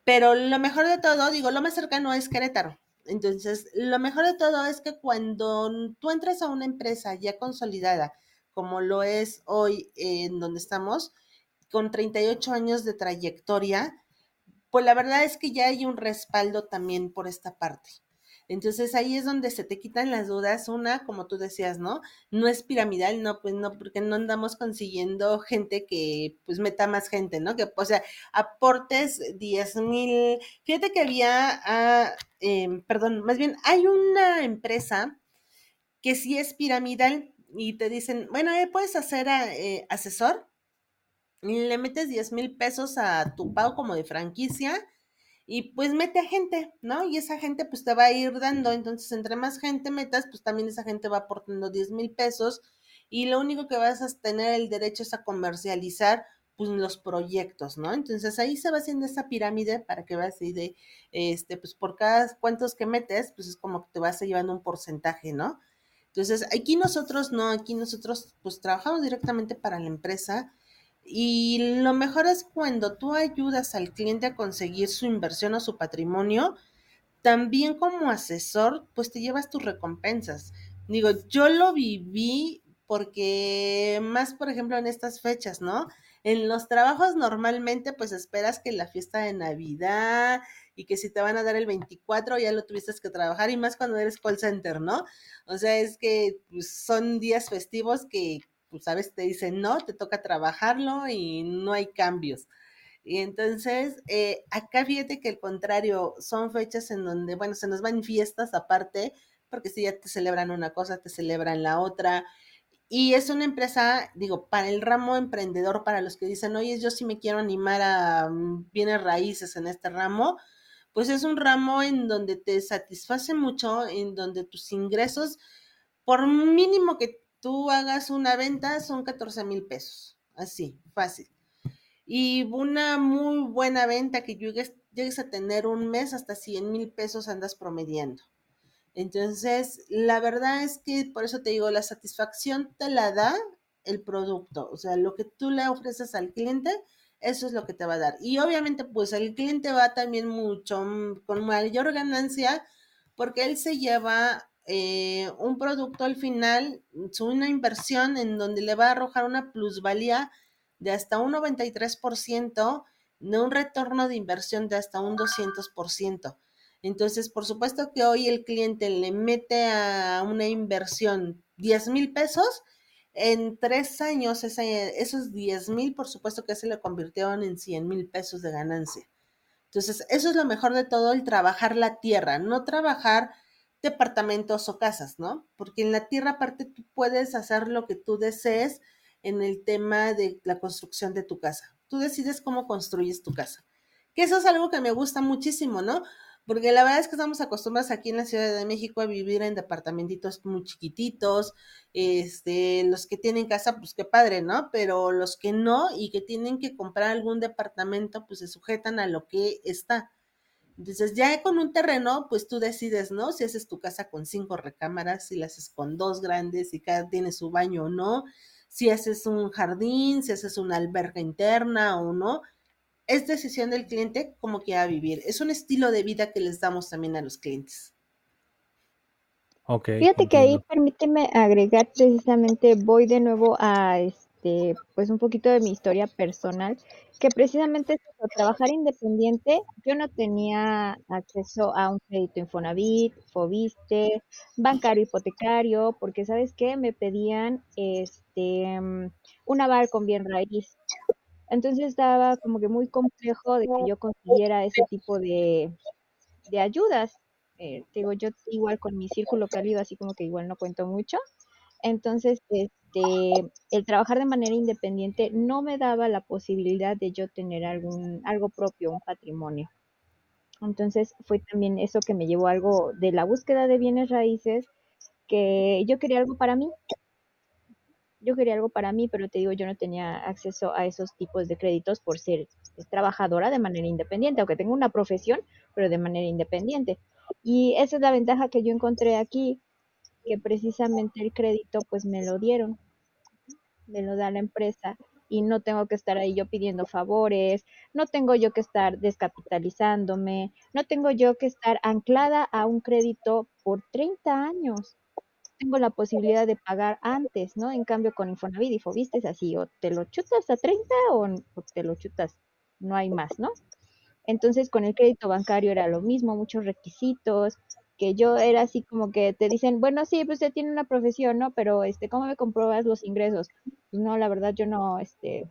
Pero lo mejor de todo, digo, lo más cercano es Querétaro. Entonces, lo mejor de todo es que cuando tú entras a una empresa ya consolidada, como lo es hoy en donde estamos, con 38 años de trayectoria, pues la verdad es que ya hay un respaldo también por esta parte. Entonces ahí es donde se te quitan las dudas. Una, como tú decías, ¿no? No es piramidal, no, pues no, porque no andamos consiguiendo gente que pues meta más gente, ¿no? Que, o sea, aportes 10 mil. Fíjate que había, ah, em, perdón, más bien, hay una empresa que sí es piramidal, y te dicen, bueno, eh, puedes hacer eh, asesor, y le metes 10 mil pesos a tu pago como de franquicia y pues mete a gente, ¿no? Y esa gente pues te va a ir dando, entonces entre más gente metas, pues también esa gente va aportando 10 mil pesos y lo único que vas a tener el derecho es a comercializar pues los proyectos, ¿no? Entonces ahí se va haciendo esa pirámide para que veas y de, este, pues por cada cuantos que metes, pues es como que te vas llevando un porcentaje, ¿no? Entonces, aquí nosotros no, aquí nosotros pues trabajamos directamente para la empresa y lo mejor es cuando tú ayudas al cliente a conseguir su inversión o su patrimonio, también como asesor, pues te llevas tus recompensas. Digo, yo lo viví porque más, por ejemplo, en estas fechas, ¿no? En los trabajos normalmente pues esperas que la fiesta de Navidad y que si te van a dar el 24 ya lo tuviste que trabajar y más cuando eres call center, ¿no? O sea, es que pues, son días festivos que, pues, sabes, te dicen, no, te toca trabajarlo y no hay cambios. Y entonces, eh, acá fíjate que el contrario, son fechas en donde, bueno, se nos van fiestas aparte, porque si ya te celebran una cosa, te celebran la otra. Y es una empresa, digo, para el ramo emprendedor, para los que dicen, oye, yo sí me quiero animar a mm, bienes raíces en este ramo, pues es un ramo en donde te satisface mucho, en donde tus ingresos, por mínimo que tú hagas una venta, son 14 mil pesos. Así, fácil y una muy buena venta que llegues, llegues a tener un mes hasta 100 mil pesos andas promediando. Entonces, la verdad es que por eso te digo, la satisfacción te la da el producto, o sea, lo que tú le ofreces al cliente, eso es lo que te va a dar. Y obviamente, pues el cliente va también mucho, mm, con mayor ganancia, porque él se lleva eh, un producto al final, una inversión en donde le va a arrojar una plusvalía de hasta un 93%, de un retorno de inversión de hasta un 200%. Entonces, por supuesto que hoy el cliente le mete a una inversión 10 mil pesos, en tres años esos 10 mil, por supuesto que se le convirtieron en 100 mil pesos de ganancia. Entonces, eso es lo mejor de todo, el trabajar la tierra, no trabajar departamentos o casas, ¿no? Porque en la tierra aparte tú puedes hacer lo que tú desees, en el tema de la construcción de tu casa. Tú decides cómo construyes tu casa. Que eso es algo que me gusta muchísimo, ¿no? Porque la verdad es que estamos acostumbrados aquí en la Ciudad de México a vivir en departamentitos muy chiquititos, este, los que tienen casa, pues qué padre, ¿no? Pero los que no y que tienen que comprar algún departamento, pues se sujetan a lo que está. Entonces, ya con un terreno, pues tú decides, ¿no? Si haces tu casa con cinco recámaras, si la haces con dos grandes, si cada tiene su baño o no, si haces un jardín, si haces una alberca interna o no. Es decisión del cliente cómo quiera vivir. Es un estilo de vida que les damos también a los clientes. Okay, Fíjate que ahí permíteme agregar precisamente, voy de nuevo a este, pues un poquito de mi historia personal, que precisamente es trabajar independiente, yo no tenía acceso a un crédito Infonavit, Fobiste, bancario hipotecario, porque sabes qué, me pedían este un aval con bien raíz. Entonces estaba como que muy complejo de que yo consiguiera ese tipo de, de ayudas. Eh, digo, yo igual con mi círculo cálido, así como que igual no cuento mucho. Entonces, este, el trabajar de manera independiente no me daba la posibilidad de yo tener algún, algo propio, un patrimonio. Entonces, fue también eso que me llevó algo de la búsqueda de bienes raíces, que yo quería algo para mí. Yo quería algo para mí, pero te digo, yo no tenía acceso a esos tipos de créditos por ser trabajadora de manera independiente, aunque tengo una profesión, pero de manera independiente. Y esa es la ventaja que yo encontré aquí, que precisamente el crédito pues me lo dieron, me lo da la empresa y no tengo que estar ahí yo pidiendo favores, no tengo yo que estar descapitalizándome, no tengo yo que estar anclada a un crédito por 30 años. Tengo la posibilidad de pagar antes, ¿no? En cambio con Infonavit y Fobiste así, o te lo chutas a 30 o, o te lo chutas, no hay más, ¿no? Entonces con el crédito bancario era lo mismo, muchos requisitos, que yo era así como que te dicen, bueno, sí, pues usted tiene una profesión, ¿no? Pero, este, ¿cómo me compruebas los ingresos? Pues no, la verdad, yo no, este,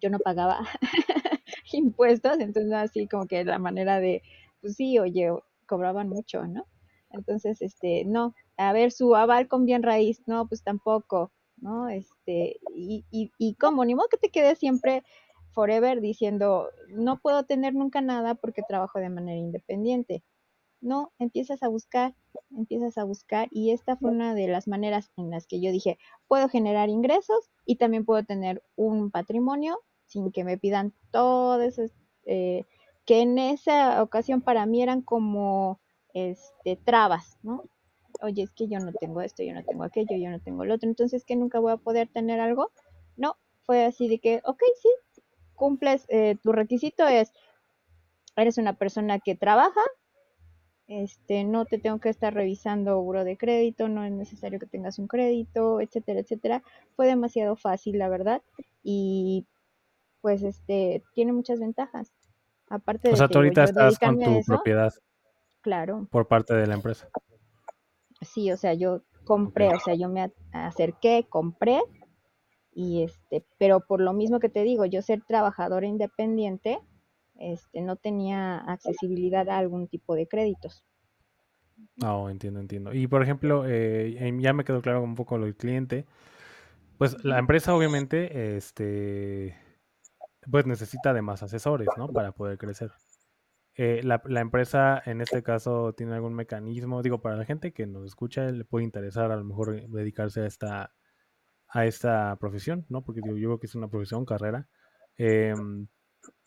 yo no pagaba (laughs) impuestos, entonces así como que la manera de, pues sí, oye, cobraban mucho, ¿no? Entonces, este, no, a ver, su aval con bien raíz, no, pues tampoco, ¿no? Este, y, y, y cómo, ni modo que te quedes siempre forever diciendo, no puedo tener nunca nada porque trabajo de manera independiente no, empiezas a buscar, empiezas a buscar y esta fue una de las maneras en las que yo dije, puedo generar ingresos y también puedo tener un patrimonio sin que me pidan todo eso, eh, que en esa ocasión para mí eran como este, trabas, ¿no? Oye, es que yo no tengo esto, yo no tengo aquello, yo no tengo lo otro, entonces que nunca voy a poder tener algo. No, fue así de que, ok, sí, cumples, eh, tu requisito es, eres una persona que trabaja, este, no te tengo que estar revisando buro de crédito, no es necesario que tengas un crédito, etcétera, etcétera. Fue demasiado fácil, la verdad, y pues este tiene muchas ventajas. Aparte de o sea, tú ahorita estás con tu propiedad. Claro. Por parte de la empresa. Sí, o sea, yo compré, o sea, yo me acerqué, compré y este, pero por lo mismo que te digo, yo ser trabajadora independiente, este, no tenía accesibilidad a algún tipo de créditos. No, entiendo, entiendo. Y por ejemplo, eh, ya me quedó claro un poco lo del cliente. Pues la empresa obviamente, este, pues necesita de más asesores, ¿no? Para poder crecer. Eh, la, empresa en este caso tiene algún mecanismo, digo, para la gente que nos escucha le puede interesar a lo mejor dedicarse a esta, a esta profesión, ¿no? Porque digo, yo creo que es una profesión, carrera. Em,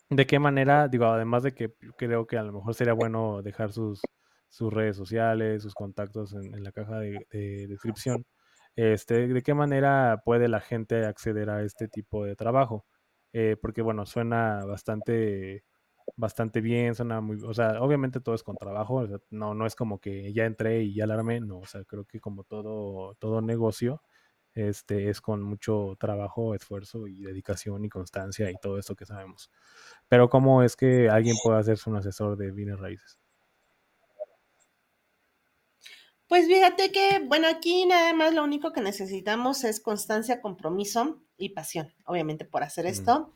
¿De qué manera, digo, además de que creo que a lo mejor sería bueno dejar sus, sus redes sociales, sus contactos en, la caja de, descripción, este, ¿de qué manera puede la gente acceder a este tipo de trabajo? Eh, porque bueno, suena bastante bastante bien, suena muy, o sea, obviamente todo es con trabajo, no, no es como que ya entré y ya alarmé, no, o sea, creo que como todo, todo negocio, este, es con mucho trabajo, esfuerzo y dedicación y constancia y todo esto que sabemos. Pero ¿cómo es que alguien puede hacerse un asesor de bienes raíces? Pues fíjate que, bueno, aquí nada más lo único que necesitamos es constancia, compromiso y pasión, obviamente, por hacer esto.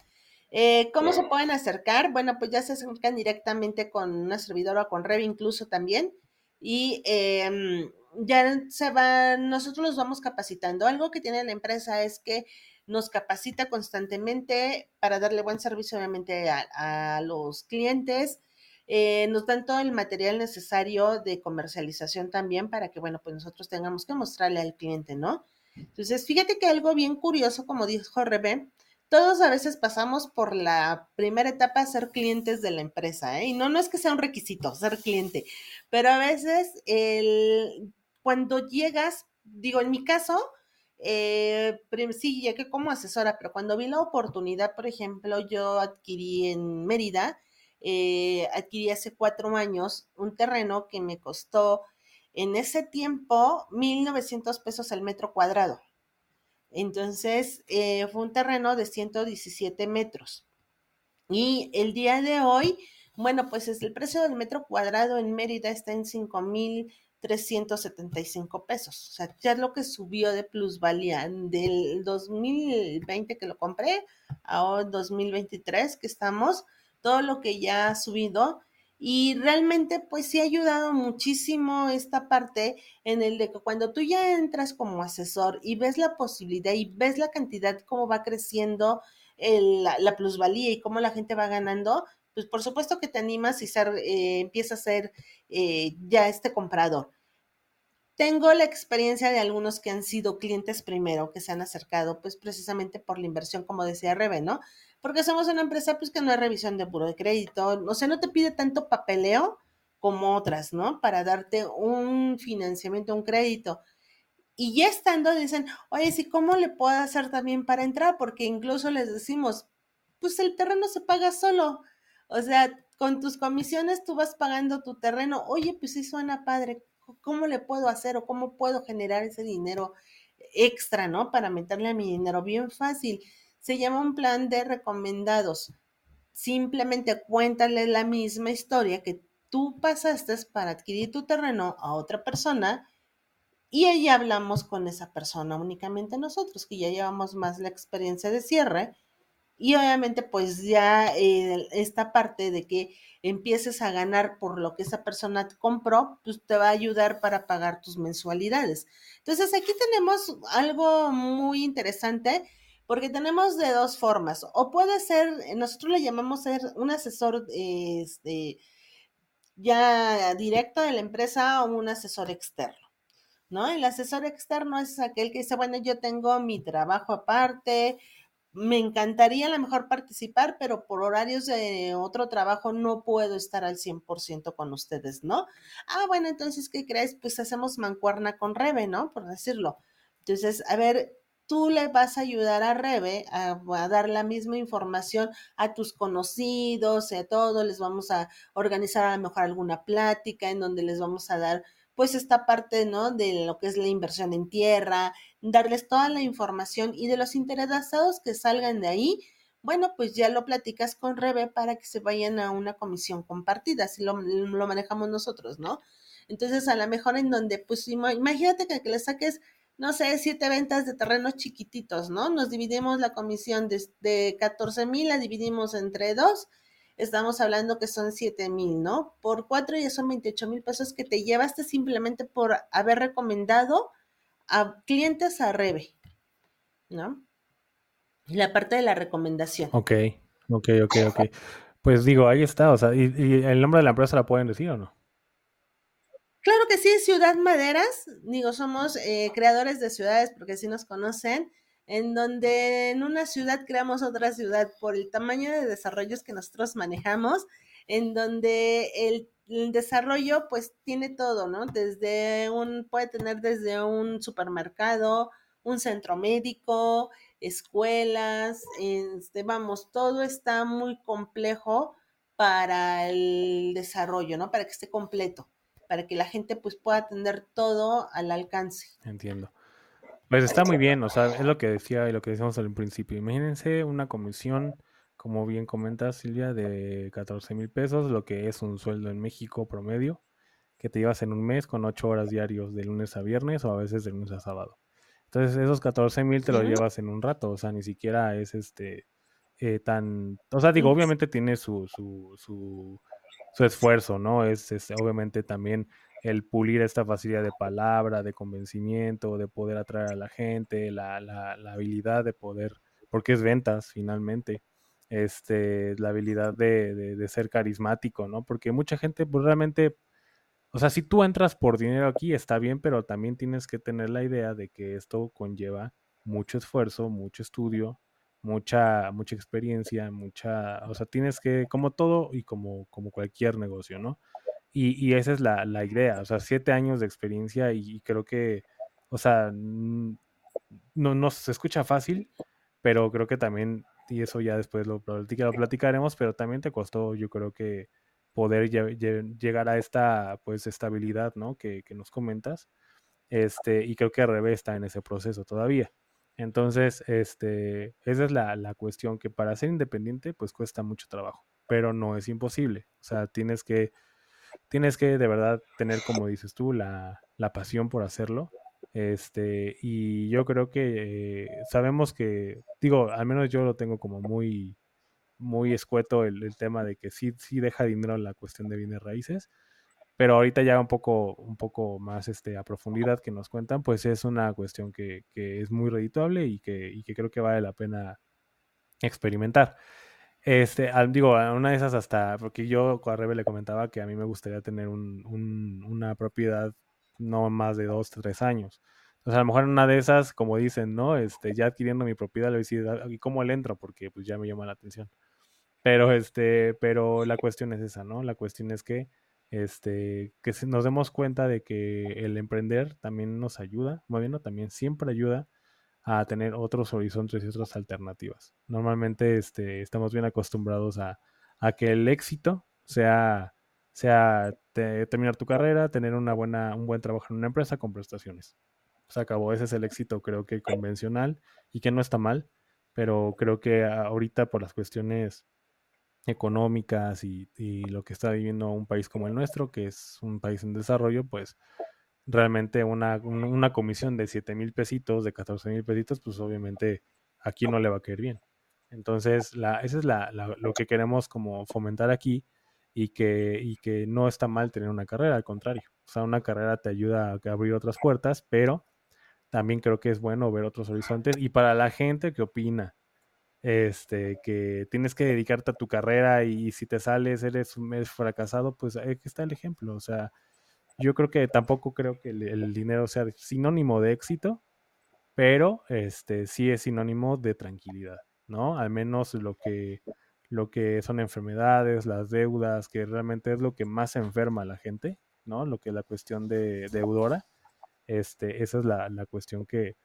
Eh, ¿Cómo se pueden acercar? Bueno, pues ya se acercan directamente con una servidora o con Rev incluso también. Y em, ya se van, nosotros los vamos capacitando. Algo que tiene la empresa es que nos capacita constantemente para darle buen servicio, obviamente, a, los clientes. Eh, nos dan todo el material necesario de comercialización también para que, bueno, pues nosotros tengamos que mostrarle al cliente, ¿no? Entonces, fíjate que algo bien curioso, como dijo Rebe, todos a veces pasamos por la primera etapa ser clientes de la empresa, ¿eh? y no, no es que sea un requisito ser cliente, pero a veces el, cuando llegas, digo, en mi caso, eh, sí, llegué como asesora, pero cuando vi la oportunidad, por ejemplo, yo adquirí en Mérida, eh, adquirí hace cuatro años un terreno que me costó en ese tiempo 1.900 pesos el metro cuadrado. Entonces, eh, fue un terreno de 117 metros. Y el día de hoy, bueno, pues es el precio del metro cuadrado en Mérida está en 5.375 pesos. O sea, ya es lo que subió de plusvalía del 2020 que lo compré a 2023 que estamos, todo lo que ya ha subido y realmente, pues sí ha ayudado muchísimo esta parte en el de que cuando tú ya entras como asesor y ves la posibilidad y ves la cantidad, cómo va creciendo la, plusvalía y cómo la gente va ganando, pues por supuesto que te animas y ser, eh, empieza a ser eh, ya este comprador. Tengo la experiencia de algunos que han sido clientes primero, que se han acercado, pues precisamente por la inversión, como decía Rebe, ¿no? Porque somos una empresa pues que no hay revisión de puro de crédito, o sea, no te pide tanto papeleo como otras, ¿no? Para darte un financiamiento, un crédito. Y ya estando dicen, oye, sí, ¿cómo le puedo hacer también para entrar? Porque incluso les decimos, pues el terreno se paga solo. O sea, con tus comisiones tú vas pagando tu terreno. Oye, pues sí suena padre. ¿Cómo le puedo hacer o cómo puedo generar ese dinero extra, ¿no? Para meterle a mi dinero bien fácil se llama un plan de recomendados. Simplemente cuéntale la misma historia que tú pasaste para adquirir tu terreno a otra persona y ahí hablamos con esa persona únicamente nosotros, que ya llevamos más la experiencia de cierre. Y obviamente pues ya eh, esta parte de que empieces a ganar por lo que esa persona compró, pues te va a ayudar para pagar tus mensualidades. Entonces aquí tenemos algo muy interesante porque tenemos de dos formas. O puede ser, nosotros le llamamos ser un asesor este, ya directo de la empresa o un asesor externo. ¿No? El asesor externo es aquel que dice, bueno, yo tengo mi trabajo aparte, me encantaría a lo mejor participar, pero por horarios de otro trabajo no puedo estar al 100% con ustedes, ¿no? Ah, bueno, entonces, ¿qué crees? Pues hacemos mancuerna con Rebe, ¿no? Por decirlo. Entonces, a ver, tú le vas a ayudar a Rebe a, dar la misma información a tus conocidos, a todos, les vamos a organizar a lo mejor alguna plática en donde les vamos a dar pues esta parte, ¿no? De lo que es la inversión en tierra, darles toda la información y de los interesados que salgan de ahí, bueno, pues ya lo platicas con Rebe para que se vayan a una comisión compartida, así lo, lo manejamos nosotros, ¿no? Entonces, a lo mejor en donde, pues imagínate que, que le saques no sé, siete ventas de terrenos chiquititos, ¿no? Nos dividimos la comisión de, de 14 mil, la dividimos entre dos, estamos hablando que son 7 mil, ¿no? Por cuatro ya son 28 mil pesos que te llevaste simplemente por haber recomendado a clientes a Rebe, ¿no? La parte de la recomendación. Ok, ok, ok, ok. Pues digo, ahí está, o sea, ¿y, y el nombre de la empresa la pueden decir o no? Claro que sí, Ciudad Maderas, digo, somos eh, creadores de ciudades porque sí nos conocen, en donde en una ciudad creamos otra ciudad por el tamaño de desarrollos que nosotros manejamos, en donde el, desarrollo pues tiene todo, ¿no? Desde un, puede tener desde un supermercado, un centro médico, escuelas, este, vamos, todo está muy complejo para el desarrollo, ¿no? Para que esté completo, para que la gente pues pueda tener todo al alcance. Entiendo. Pues está muy bien, o sea, es lo que decía y lo que decíamos al principio. Imagínense una comisión, como bien comenta Silvia, de 14 mil pesos, lo que es un sueldo en México promedio, que te llevas en un mes con 8 horas diarios de lunes a viernes o a veces de lunes a sábado. Entonces esos 14 mil te lo Ujú. llevas en un rato, o sea, ni siquiera es este eh, tan, o sea, digo, obviamente tiene su, su, su, su esfuerzo, ¿no? Es, es obviamente también el pulir esta facilidad de palabra, de convencimiento, de poder atraer a la gente, la, la, la habilidad de poder, porque es ventas finalmente, este, la habilidad de ser carismático, ¿no? Porque mucha gente pues realmente o sea, si tú entras por dinero aquí, está bien, pero también tienes que tener la idea de que esto conlleva mucho esfuerzo, mucho estudio, mucha, mucha experiencia, mucha, o sea, tienes que, como todo y como, como cualquier negocio, ¿no? Y, y esa es la, la idea, o sea, siete años de experiencia y, y creo que, o sea, no, no se escucha fácil, pero creo que también, y eso ya después lo, lo platicaremos, pero también te costó, yo creo que poder lle- lle- llegar a esta pues estabilidad, ¿no? Que, que nos comentas. Este, y creo que Rebe está en ese proceso todavía. Entonces, este, esa es la, la cuestión que para ser independiente, pues cuesta mucho trabajo, pero no es imposible. O sea, tienes que, tienes que de verdad tener, como dices tú, la, la pasión por hacerlo. Este, y yo creo que eh, sabemos que, digo, al menos yo lo tengo como muy, muy escueto el, el tema de que sí, sí deja dinero la cuestión de bienes raíces, pero ahorita ya un poco, un poco más este, a profundidad que nos cuentan, pues es una cuestión que, que es muy redituable y que, y que creo que vale la pena experimentar. Este, al- digo, una de esas hasta, porque yo a Rebe le comentaba que a mí me gustaría tener un, un- una propiedad no más de dos, tres años. Entonces, a lo mejor en una de esas, como dicen, ¿no? Este, ya adquiriendo mi propiedad, le voy a decir, "Ah, ¿y cómo le entro? Porque pues ya me llama la atención. Pero este, pero la cuestión es esa, ¿no? La cuestión es que este, que nos demos cuenta de que el emprender también nos ayuda, más bien también siempre ayuda a tener otros horizontes y otras alternativas. Normalmente este, estamos bien acostumbrados a, que el éxito sea, sea te- terminar tu carrera, tener un buen trabajo en una empresa con prestaciones. Se acabó, ese es el éxito creo que convencional y que no está mal, pero creo que ahorita por las cuestiones económicas y, lo que está viviendo un país como el nuestro, que es un país en desarrollo, pues realmente una, un- una comisión de 7 mil pesitos, de 14 mil pesitos, pues obviamente aquí no le va a caer bien. Entonces, la, eso es la, la- lo que queremos como fomentar aquí y que, y que no está mal tener una carrera, al contrario. O sea, una carrera te ayuda a abrir otras puertas, pero también creo que es bueno ver otros horizontes. Y para la gente que opina este, que tienes que dedicarte a tu carrera y si te sales eres un fracasado, pues aquí está el ejemplo. O sea, yo creo que tampoco creo que el, el dinero sea sinónimo de éxito, pero este sí es sinónimo de tranquilidad, ¿no? Al menos lo que lo que son enfermedades, las deudas, que realmente es lo que más enferma a la gente, ¿no? Lo que es la cuestión de deudora, este, esa es la, la cuestión que,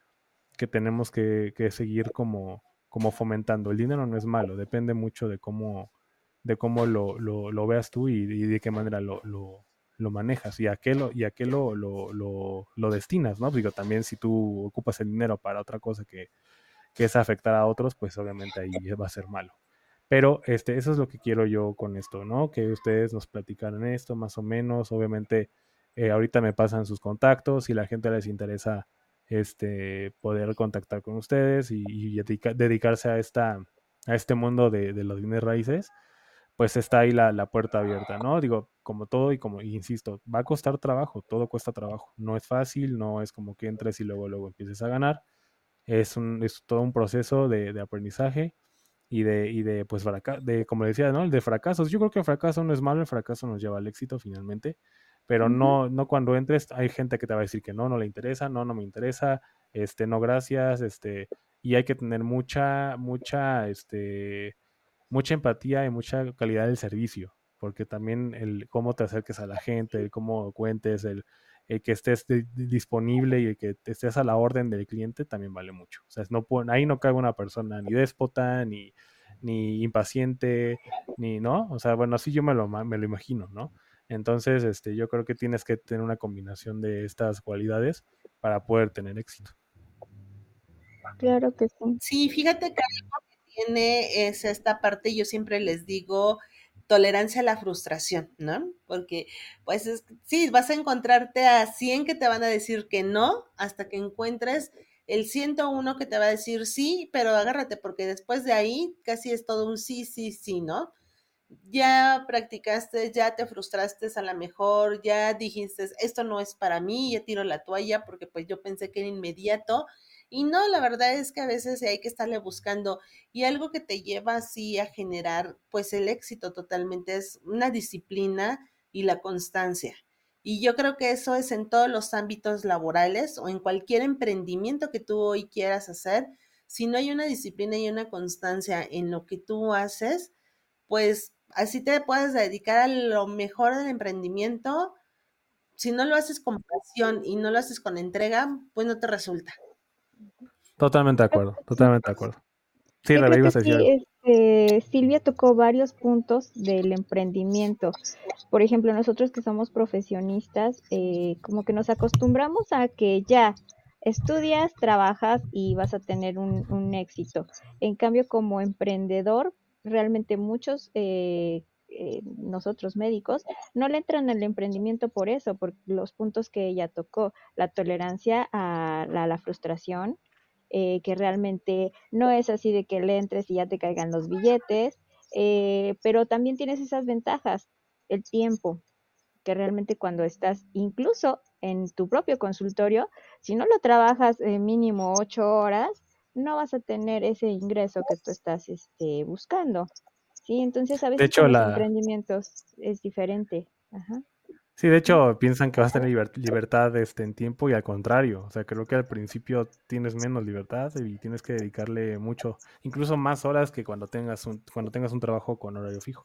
que tenemos que, que seguir como, como fomentando. El dinero no es malo, depende mucho de cómo, de cómo lo, lo, veas tú y, de qué manera lo, lo, manejas y a qué lo, y a qué lo, lo destinas, ¿no? Digo, también si tú ocupas el dinero para otra cosa que, que es afectar a otros, pues obviamente ahí va a ser malo. Pero este, eso es lo que quiero yo con esto, ¿no? Que ustedes nos platicaran esto más o menos. Obviamente, eh, ahorita me pasan sus contactos. Si la gente les interesa este, poder contactar con ustedes y, dedicarse a, esta, a este mundo de, de los bienes raíces, pues está ahí la, la, puerta abierta, ¿no? Digo, como todo y como, insisto, va a costar trabajo, todo cuesta trabajo, no es fácil, no es como que entres y luego, luego empieces a ganar, es, un, es todo un proceso de, de aprendizaje y de, y de pues, de, como decía, ¿no? El de fracasos. Yo creo que el fracaso no es malo, el fracaso nos lleva al éxito finalmente, pero no, no cuando entres, hay gente que te va a decir que no, no le interesa, no, no me interesa, este, no gracias, este, y hay que tener mucha, mucha, este, mucha empatía y mucha calidad del servicio, porque también el cómo te acerques a la gente, el cómo cuentes, el, el que estés disponible y el que estés a la orden del cliente también vale mucho. O sea, no ahí no cabe una persona ni déspota, ni, ni impaciente, ni, ¿no? O sea, bueno, así yo me lo, me lo imagino, ¿no? Entonces, este, yo creo que tienes que tener una combinación de estas cualidades para poder tener éxito. Claro que sí. Sí, fíjate que algo que tiene es esta parte, yo siempre les digo, tolerancia a la frustración, ¿no? Porque, pues, sí, vas a encontrarte a 100 que te van a decir que no, hasta que encuentres el 101 que te va a decir sí, pero agárrate, porque después de ahí casi es todo un sí, sí, sí, ¿no? Ya practicaste, ya te frustraste a lo mejor, ya dijiste, esto no es para mí, ya tiro la toalla porque pues yo pensé que era inmediato y no, la verdad es que a veces hay que estarle buscando y algo que te lleva así a generar pues el éxito totalmente es una disciplina y la constancia. Y yo creo que eso es en todos los ámbitos laborales o en cualquier emprendimiento que tú hoy quieras hacer. Si no hay una disciplina y una constancia en lo que tú haces, pues así te puedes dedicar a lo mejor del emprendimiento. Si no lo haces con pasión y no lo haces con entrega, pues no te resulta. Totalmente de acuerdo, totalmente de acuerdo. Sí, este, Silvia tocó varios puntos del emprendimiento. Por ejemplo, nosotros que somos profesionistas, eh, como que nos acostumbramos a que ya estudias, trabajas y vas a tener un, éxito. En cambio, como emprendedor, realmente muchos, eh, eh, nosotros médicos, no le entran al emprendimiento por eso, por los puntos que ella tocó, la tolerancia a la frustración, eh, que realmente no es así de que le entres y ya te caigan los billetes, eh, pero también tienes esas ventajas, el tiempo, que realmente cuando estás incluso en tu propio consultorio, si no lo trabajas eh, mínimo ocho horas, no vas a tener ese ingreso que tú estás este, buscando. Sí, entonces a veces los emprendimientos es diferente. Ajá. Sí, de hecho piensan que vas a tener libertad este, en tiempo y al contrario, o sea, creo que al principio tienes menos libertad y tienes que dedicarle mucho, incluso más horas que cuando tengas un, cuando tengas un trabajo con horario fijo.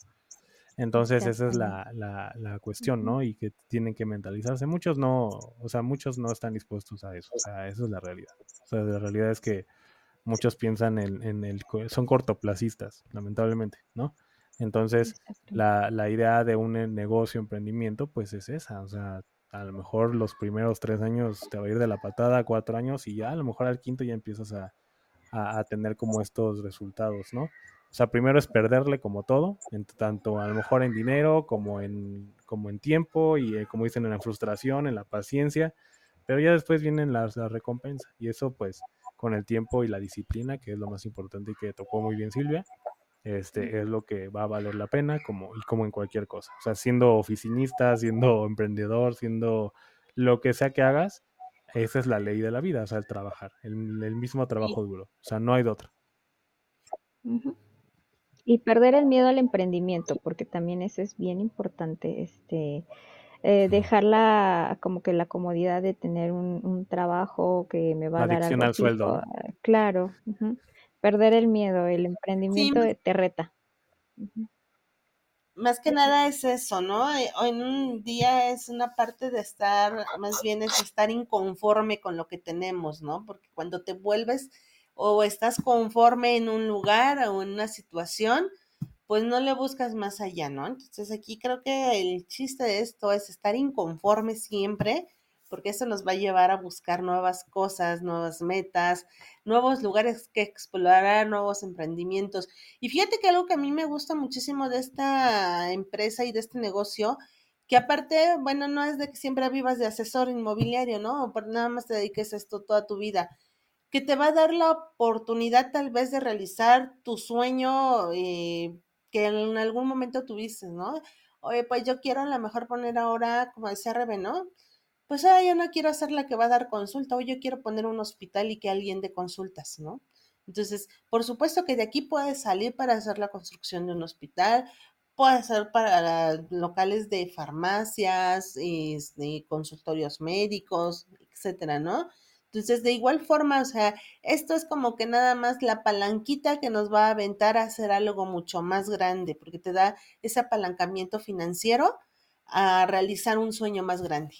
Entonces esa es la, la, la cuestión, ¿no? Y que tienen que mentalizarse. Muchos no, o sea, muchos no están dispuestos a eso, o sea, esa es la realidad. O sea, la realidad es que muchos piensan en, en el, son cortoplacistas, lamentablemente, ¿no? Entonces, la, la, idea de un negocio, emprendimiento, pues es esa. O sea, a lo mejor los primeros tres años te va a ir de la patada, cuatro años, y ya a lo mejor al quinto ya empiezas a, a, tener como estos resultados, ¿no? O sea, primero es perderle como todo, en, tanto a lo mejor en dinero como en, como en tiempo y eh, como dicen en la frustración, en la paciencia, pero ya después vienen las, las recompensas y eso pues con el tiempo y la disciplina, que es lo más importante y que tocó muy bien Silvia, este, es lo que va a valer la pena, como, y como en cualquier cosa. O sea, siendo oficinista, siendo emprendedor, siendo lo que sea que hagas, esa es la ley de la vida, o sea, el trabajar, el, mismo trabajo duro. O sea, no hay de otra. Y perder el miedo al emprendimiento, porque también eso es bien importante, este, eh, dejar la, como que la comodidad de tener un, trabajo que me va a dar algo al sueldo. Claro perder el miedo, el emprendimiento te reta. Más que nada es eso, ¿no? Eh, en un día es una parte de estar, más bien es estar inconforme con lo que tenemos, ¿no? Porque cuando te vuelves o estás conforme en un lugar o en una situación, pues no le buscas más allá, ¿no? Entonces aquí creo que el chiste de esto es estar inconforme siempre porque eso nos va a llevar a buscar nuevas cosas, nuevas metas, nuevos lugares que explorar, nuevos emprendimientos. Y fíjate que algo que a mí me gusta muchísimo de esta empresa y de este negocio, que aparte, bueno, no es de que siempre vivas de asesor inmobiliario, ¿no? O nada más te dediques a esto toda tu vida, que te va a dar la oportunidad tal vez de realizar tu sueño eh, que en algún momento tuviste, ¿no? Oye, pues yo quiero a lo mejor poner ahora, como decía Rebe, ¿no? Pues ahora yo no quiero ser la que va a dar consulta, o yo quiero poner un hospital y que alguien dé consultas, ¿no? Entonces, por supuesto que de aquí puedes salir para hacer la construcción de un hospital, puede ser para locales de farmacias, de este, consultorios médicos, etcétera, ¿no? Entonces, de igual forma, o sea, esto es como que nada más la palanquita que nos va a aventar a hacer algo mucho más grande, porque te da ese apalancamiento financiero a realizar un sueño más grande.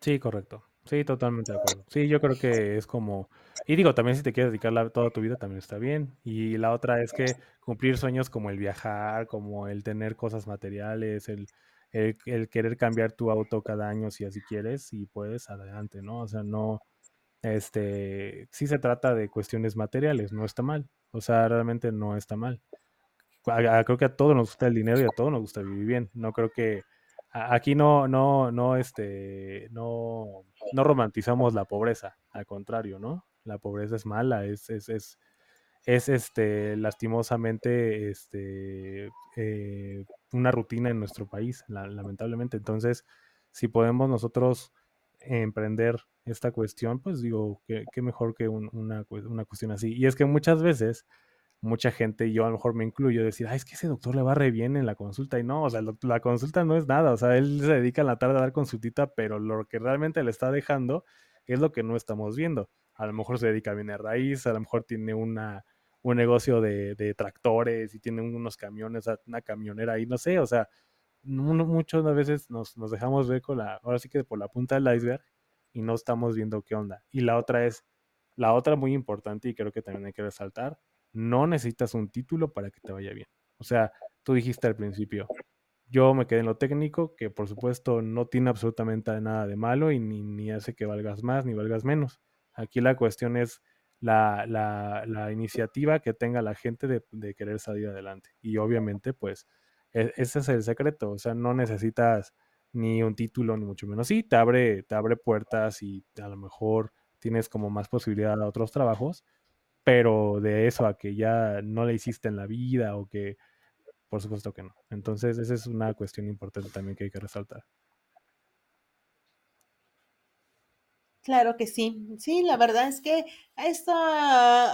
Sí, correcto. Sí, totalmente de acuerdo. Sí, yo creo que es como, y digo, también si te quieres dedicar toda tu vida también está bien. Y la otra es que cumplir sueños como el viajar, como el tener cosas materiales, el, el, querer cambiar tu auto cada año si así quieres y puedes, adelante, ¿no? O sea, no, este, sí se trata de cuestiones materiales, no está mal. O sea, realmente no está mal. creo que a todos nos gusta el dinero y a todos nos gusta vivir bien. No creo que aquí no, no, no, este, no, no romantizamos la pobreza, al contrario, ¿no? La pobreza es mala, es, es, es, es este, lastimosamente, este, eh, una rutina en nuestro país, lamentablemente. Entonces, si podemos nosotros emprender esta cuestión, pues digo, qué, mejor que una, una cuestión así. Y es que muchas veces mucha gente, yo a lo mejor me incluyo, decir, ay, es que ese doctor le va re bien en la consulta. Y no, o sea, la consulta no es nada. O sea, él se dedica en la tarde a dar consultita, pero lo que realmente le está dejando es lo que no estamos viendo. A lo mejor se dedica bien a raíz, a lo mejor tiene una, un negocio de, de tractores y tiene unos camiones, una camionera ahí, no sé, o sea, muchas veces nos, dejamos ver con la, ahora sí que por la punta del iceberg y no estamos viendo qué onda. Y la otra es, la otra muy importante y creo que también hay que resaltar, no necesitas un título para que te vaya bien. O sea, tú dijiste al principio, yo me quedé en lo técnico, que por supuesto no tiene absolutamente nada de malo y ni, hace que valgas más ni valgas menos. Aquí la cuestión es la, iniciativa que tenga la gente de, querer salir adelante. Y obviamente, pues, ese es el secreto. O sea, no necesitas ni un título, ni mucho menos. Sí, te abre, te abre puertas y a lo mejor tienes como más posibilidad a otros trabajos, pero de eso a que ya no le hiciste en la vida o que, por supuesto que no. Entonces, esa es una cuestión importante también que hay que resaltar. Claro que sí. Sí, la verdad es que esto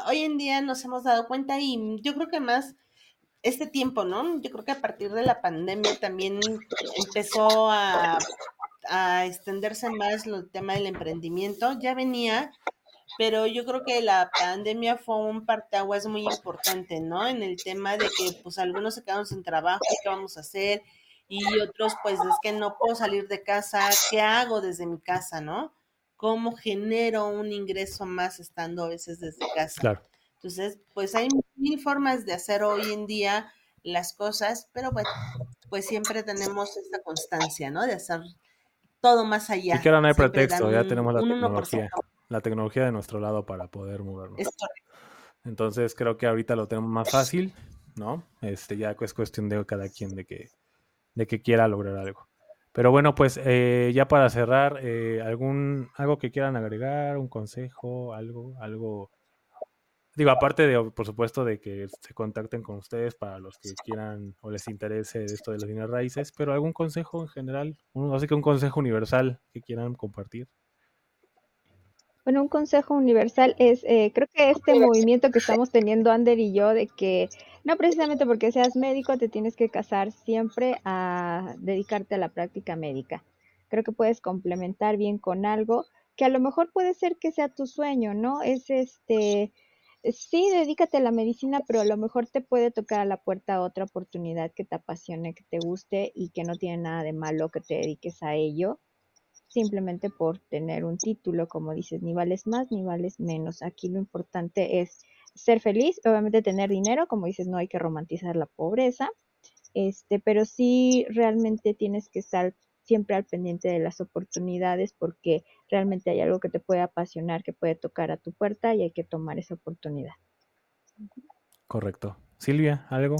hoy en día nos hemos dado cuenta y yo creo que más este tiempo, ¿no? Yo creo que a partir de la pandemia también empezó a, extenderse más el tema del emprendimiento. Ya venía, pero yo creo que la pandemia fue un parteaguas muy importante, ¿no? En el tema de que pues algunos se quedaron sin trabajo, ¿qué vamos a hacer? Y otros pues es que no puedo salir de casa, ¿qué hago desde mi casa, no? ¿Cómo genero un ingreso más estando a veces desde casa? Claro. Entonces, pues hay mil formas de hacer hoy en día las cosas, pero bueno, pues siempre tenemos esta constancia, ¿no? De hacer todo más allá. Y que ahora no hay pretexto, ya tenemos la tecnología la tecnología de nuestro lado para poder movernos. Entonces creo que ahorita lo tenemos más fácil, ¿no? Este ya es cuestión de cada quien de que, de que quiera lograr algo. Pero bueno, pues eh, ya para cerrar, eh, algún algo que quieran agregar, un consejo, algo, algo. Digo, aparte de, por supuesto, de que se contacten con ustedes para los que quieran o les interese esto de las líneas raíces, pero algún consejo en general, un, así que un consejo universal que quieran compartir. Bueno, un consejo universal es, eh, creo que este movimiento que estamos teniendo Ander y yo, de que no precisamente porque seas médico te tienes que casar siempre a dedicarte a la práctica médica. Creo que puedes complementar bien con algo que a lo mejor puede ser que sea tu sueño, ¿no? Es este, sí, dedícate a la medicina, pero a lo mejor te puede tocar a la puerta otra oportunidad que te apasione, que te guste y que no tiene nada de malo que te dediques a ello simplemente por tener un título, como dices, ni vales más ni vales menos. Aquí lo importante es ser feliz, obviamente tener dinero, como dices, no hay que romantizar la pobreza, este, pero sí realmente tienes que estar siempre al pendiente de las oportunidades porque realmente hay algo que te puede apasionar, que puede tocar a tu puerta y hay que tomar esa oportunidad. Correcto. Silvia, ¿algo?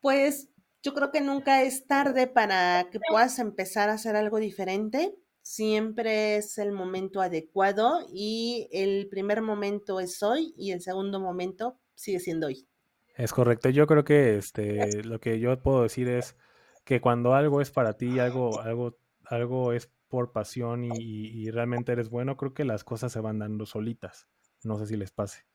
Pues Yo creo que nunca es tarde para que puedas empezar a hacer algo diferente. Siempre es el momento adecuado y el primer momento es hoy y el segundo momento sigue siendo hoy. Es correcto. Yo creo que este, lo que yo puedo decir es que cuando algo es para ti, algo, algo, algo es por pasión y, y realmente eres bueno, creo que las cosas se van dando solitas. No sé si les pase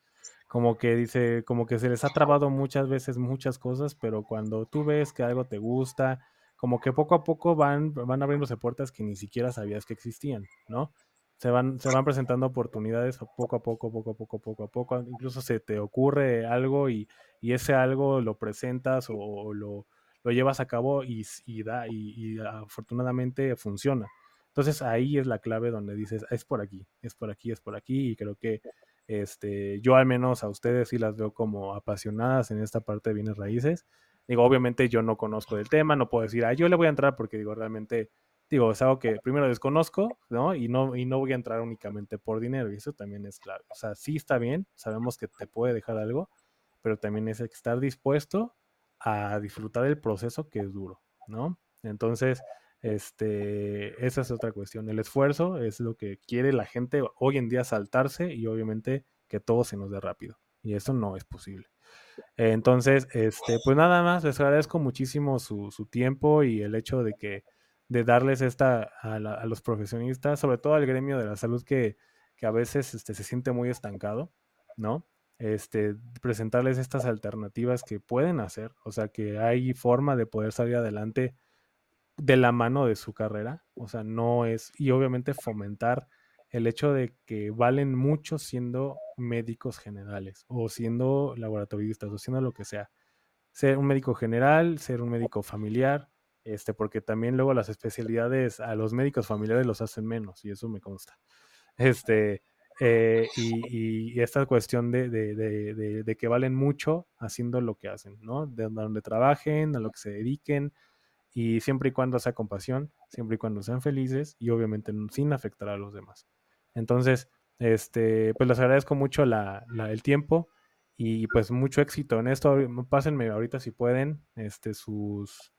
como que dice, como que se les ha trabado muchas veces muchas cosas, pero cuando tú ves que algo te gusta, como que poco a poco van, van abriéndose puertas que ni siquiera sabías que existían, ¿no? Se van, se van presentando oportunidades poco a poco, poco a poco, poco a poco. Incluso se te ocurre algo y, y ese algo lo presentas o, lo, lo, llevas a cabo y, y da, y, y afortunadamente funciona. Entonces ahí es la clave donde dices, es por aquí, es por aquí, es por aquí, y creo que este, yo al menos a ustedes sí las veo como apasionadas en esta parte de bienes raíces. Digo, obviamente yo no conozco del tema, no puedo decir, ah, yo le voy a entrar porque digo, realmente, digo, es algo que primero desconozco, ¿no? Y no, y no voy a entrar únicamente por dinero, y eso también es claro. O sea, sí está bien, sabemos que te puede dejar algo, pero también es estar dispuesto a disfrutar el proceso que es duro, ¿no? Entonces, este, esa es otra cuestión. El esfuerzo es lo que quiere la gente hoy en día saltarse y obviamente que todo se nos dé rápido. Y eso no es posible. Entonces, este, pues nada más, les agradezco muchísimo su, su tiempo y el hecho de que de darles esta a, la, a, los profesionistas, sobre todo al gremio de la salud que, que a veces este, se siente muy estancado, ¿no? Este, presentarles estas alternativas que pueden hacer, o sea, que hay forma de poder salir adelante de la mano de su carrera, o sea, no es, y obviamente fomentar el hecho de que valen mucho siendo médicos generales o siendo laboratoristas o siendo lo que sea. Ser un médico general, ser un médico familiar, este, porque también luego las especialidades a los médicos familiares los hacen menos y eso me consta. Este, eh, y, esta cuestión de, de, de, de, que valen mucho haciendo lo que hacen, ¿no? De donde trabajen, a lo que se dediquen, y siempre y cuando sea compasión, siempre y cuando sean felices y obviamente sin afectar a los demás. Entonces, este, pues les agradezco mucho la, la, el tiempo y pues mucho éxito en esto. Pásenme ahorita si pueden este, sus,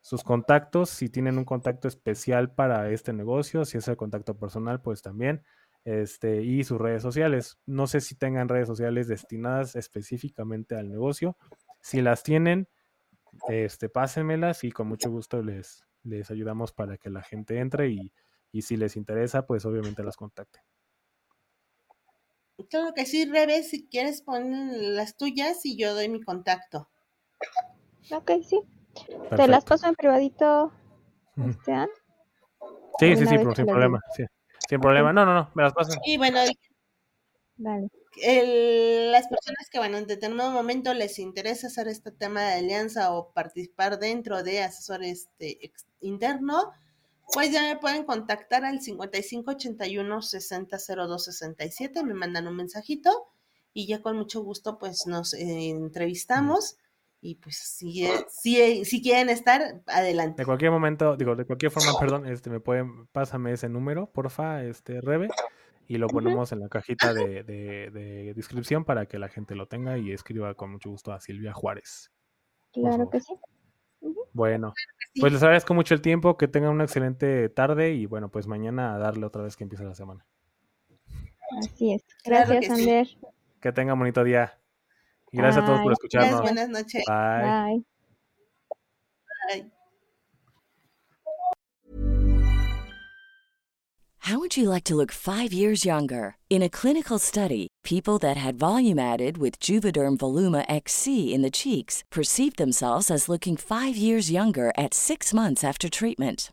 sus contactos, si tienen un contacto especial para este negocio, si es el contacto personal, pues también. Este, y sus redes sociales. No sé si tengan redes sociales destinadas específicamente al negocio. Si las tienen, este, pásenmelas y con mucho gusto les, les ayudamos para que la gente entre y, y si les interesa, pues obviamente las contacten. Claro que sí, Rebe, si quieres ponen las tuyas y yo doy mi contacto. Ok, sí. Perfecto. Te las paso en privadito, Esteban. Sí, sí, sí, sin problema. Sí. Sin problema. No, no, no, me las paso. Y bueno, Dale el, las personas que, bueno, en determinado momento les interesa hacer este tema de alianza o participar dentro de asesor este, interno, pues ya me pueden contactar al 5581 6002 67, me mandan un mensajito y ya con mucho gusto pues nos eh, entrevistamos y pues si, si, si quieren estar, adelante. De cualquier momento, digo, de cualquier forma, perdón, este me pueden, pásame ese número, porfa, este Rebe, y lo ponemos en la cajita de, de, de, descripción para que la gente lo tenga y escriba con mucho gusto a Silvia Juárez. Claro que sí. Bueno, pues les agradezco mucho el tiempo, que tengan una excelente tarde y bueno, pues mañana a darle otra vez que empiece la semana. Así es. Gracias, claro Ander. Sí. Que tengan bonito día. Y gracias Bye. a todos por escucharnos. Buenas noches. Bye. Bye. Bye. How would you like to look five years younger? In a clinical study, people that had volume added with Juvederm Voluma XC in the cheeks perceived themselves as looking five years younger at six months after treatment.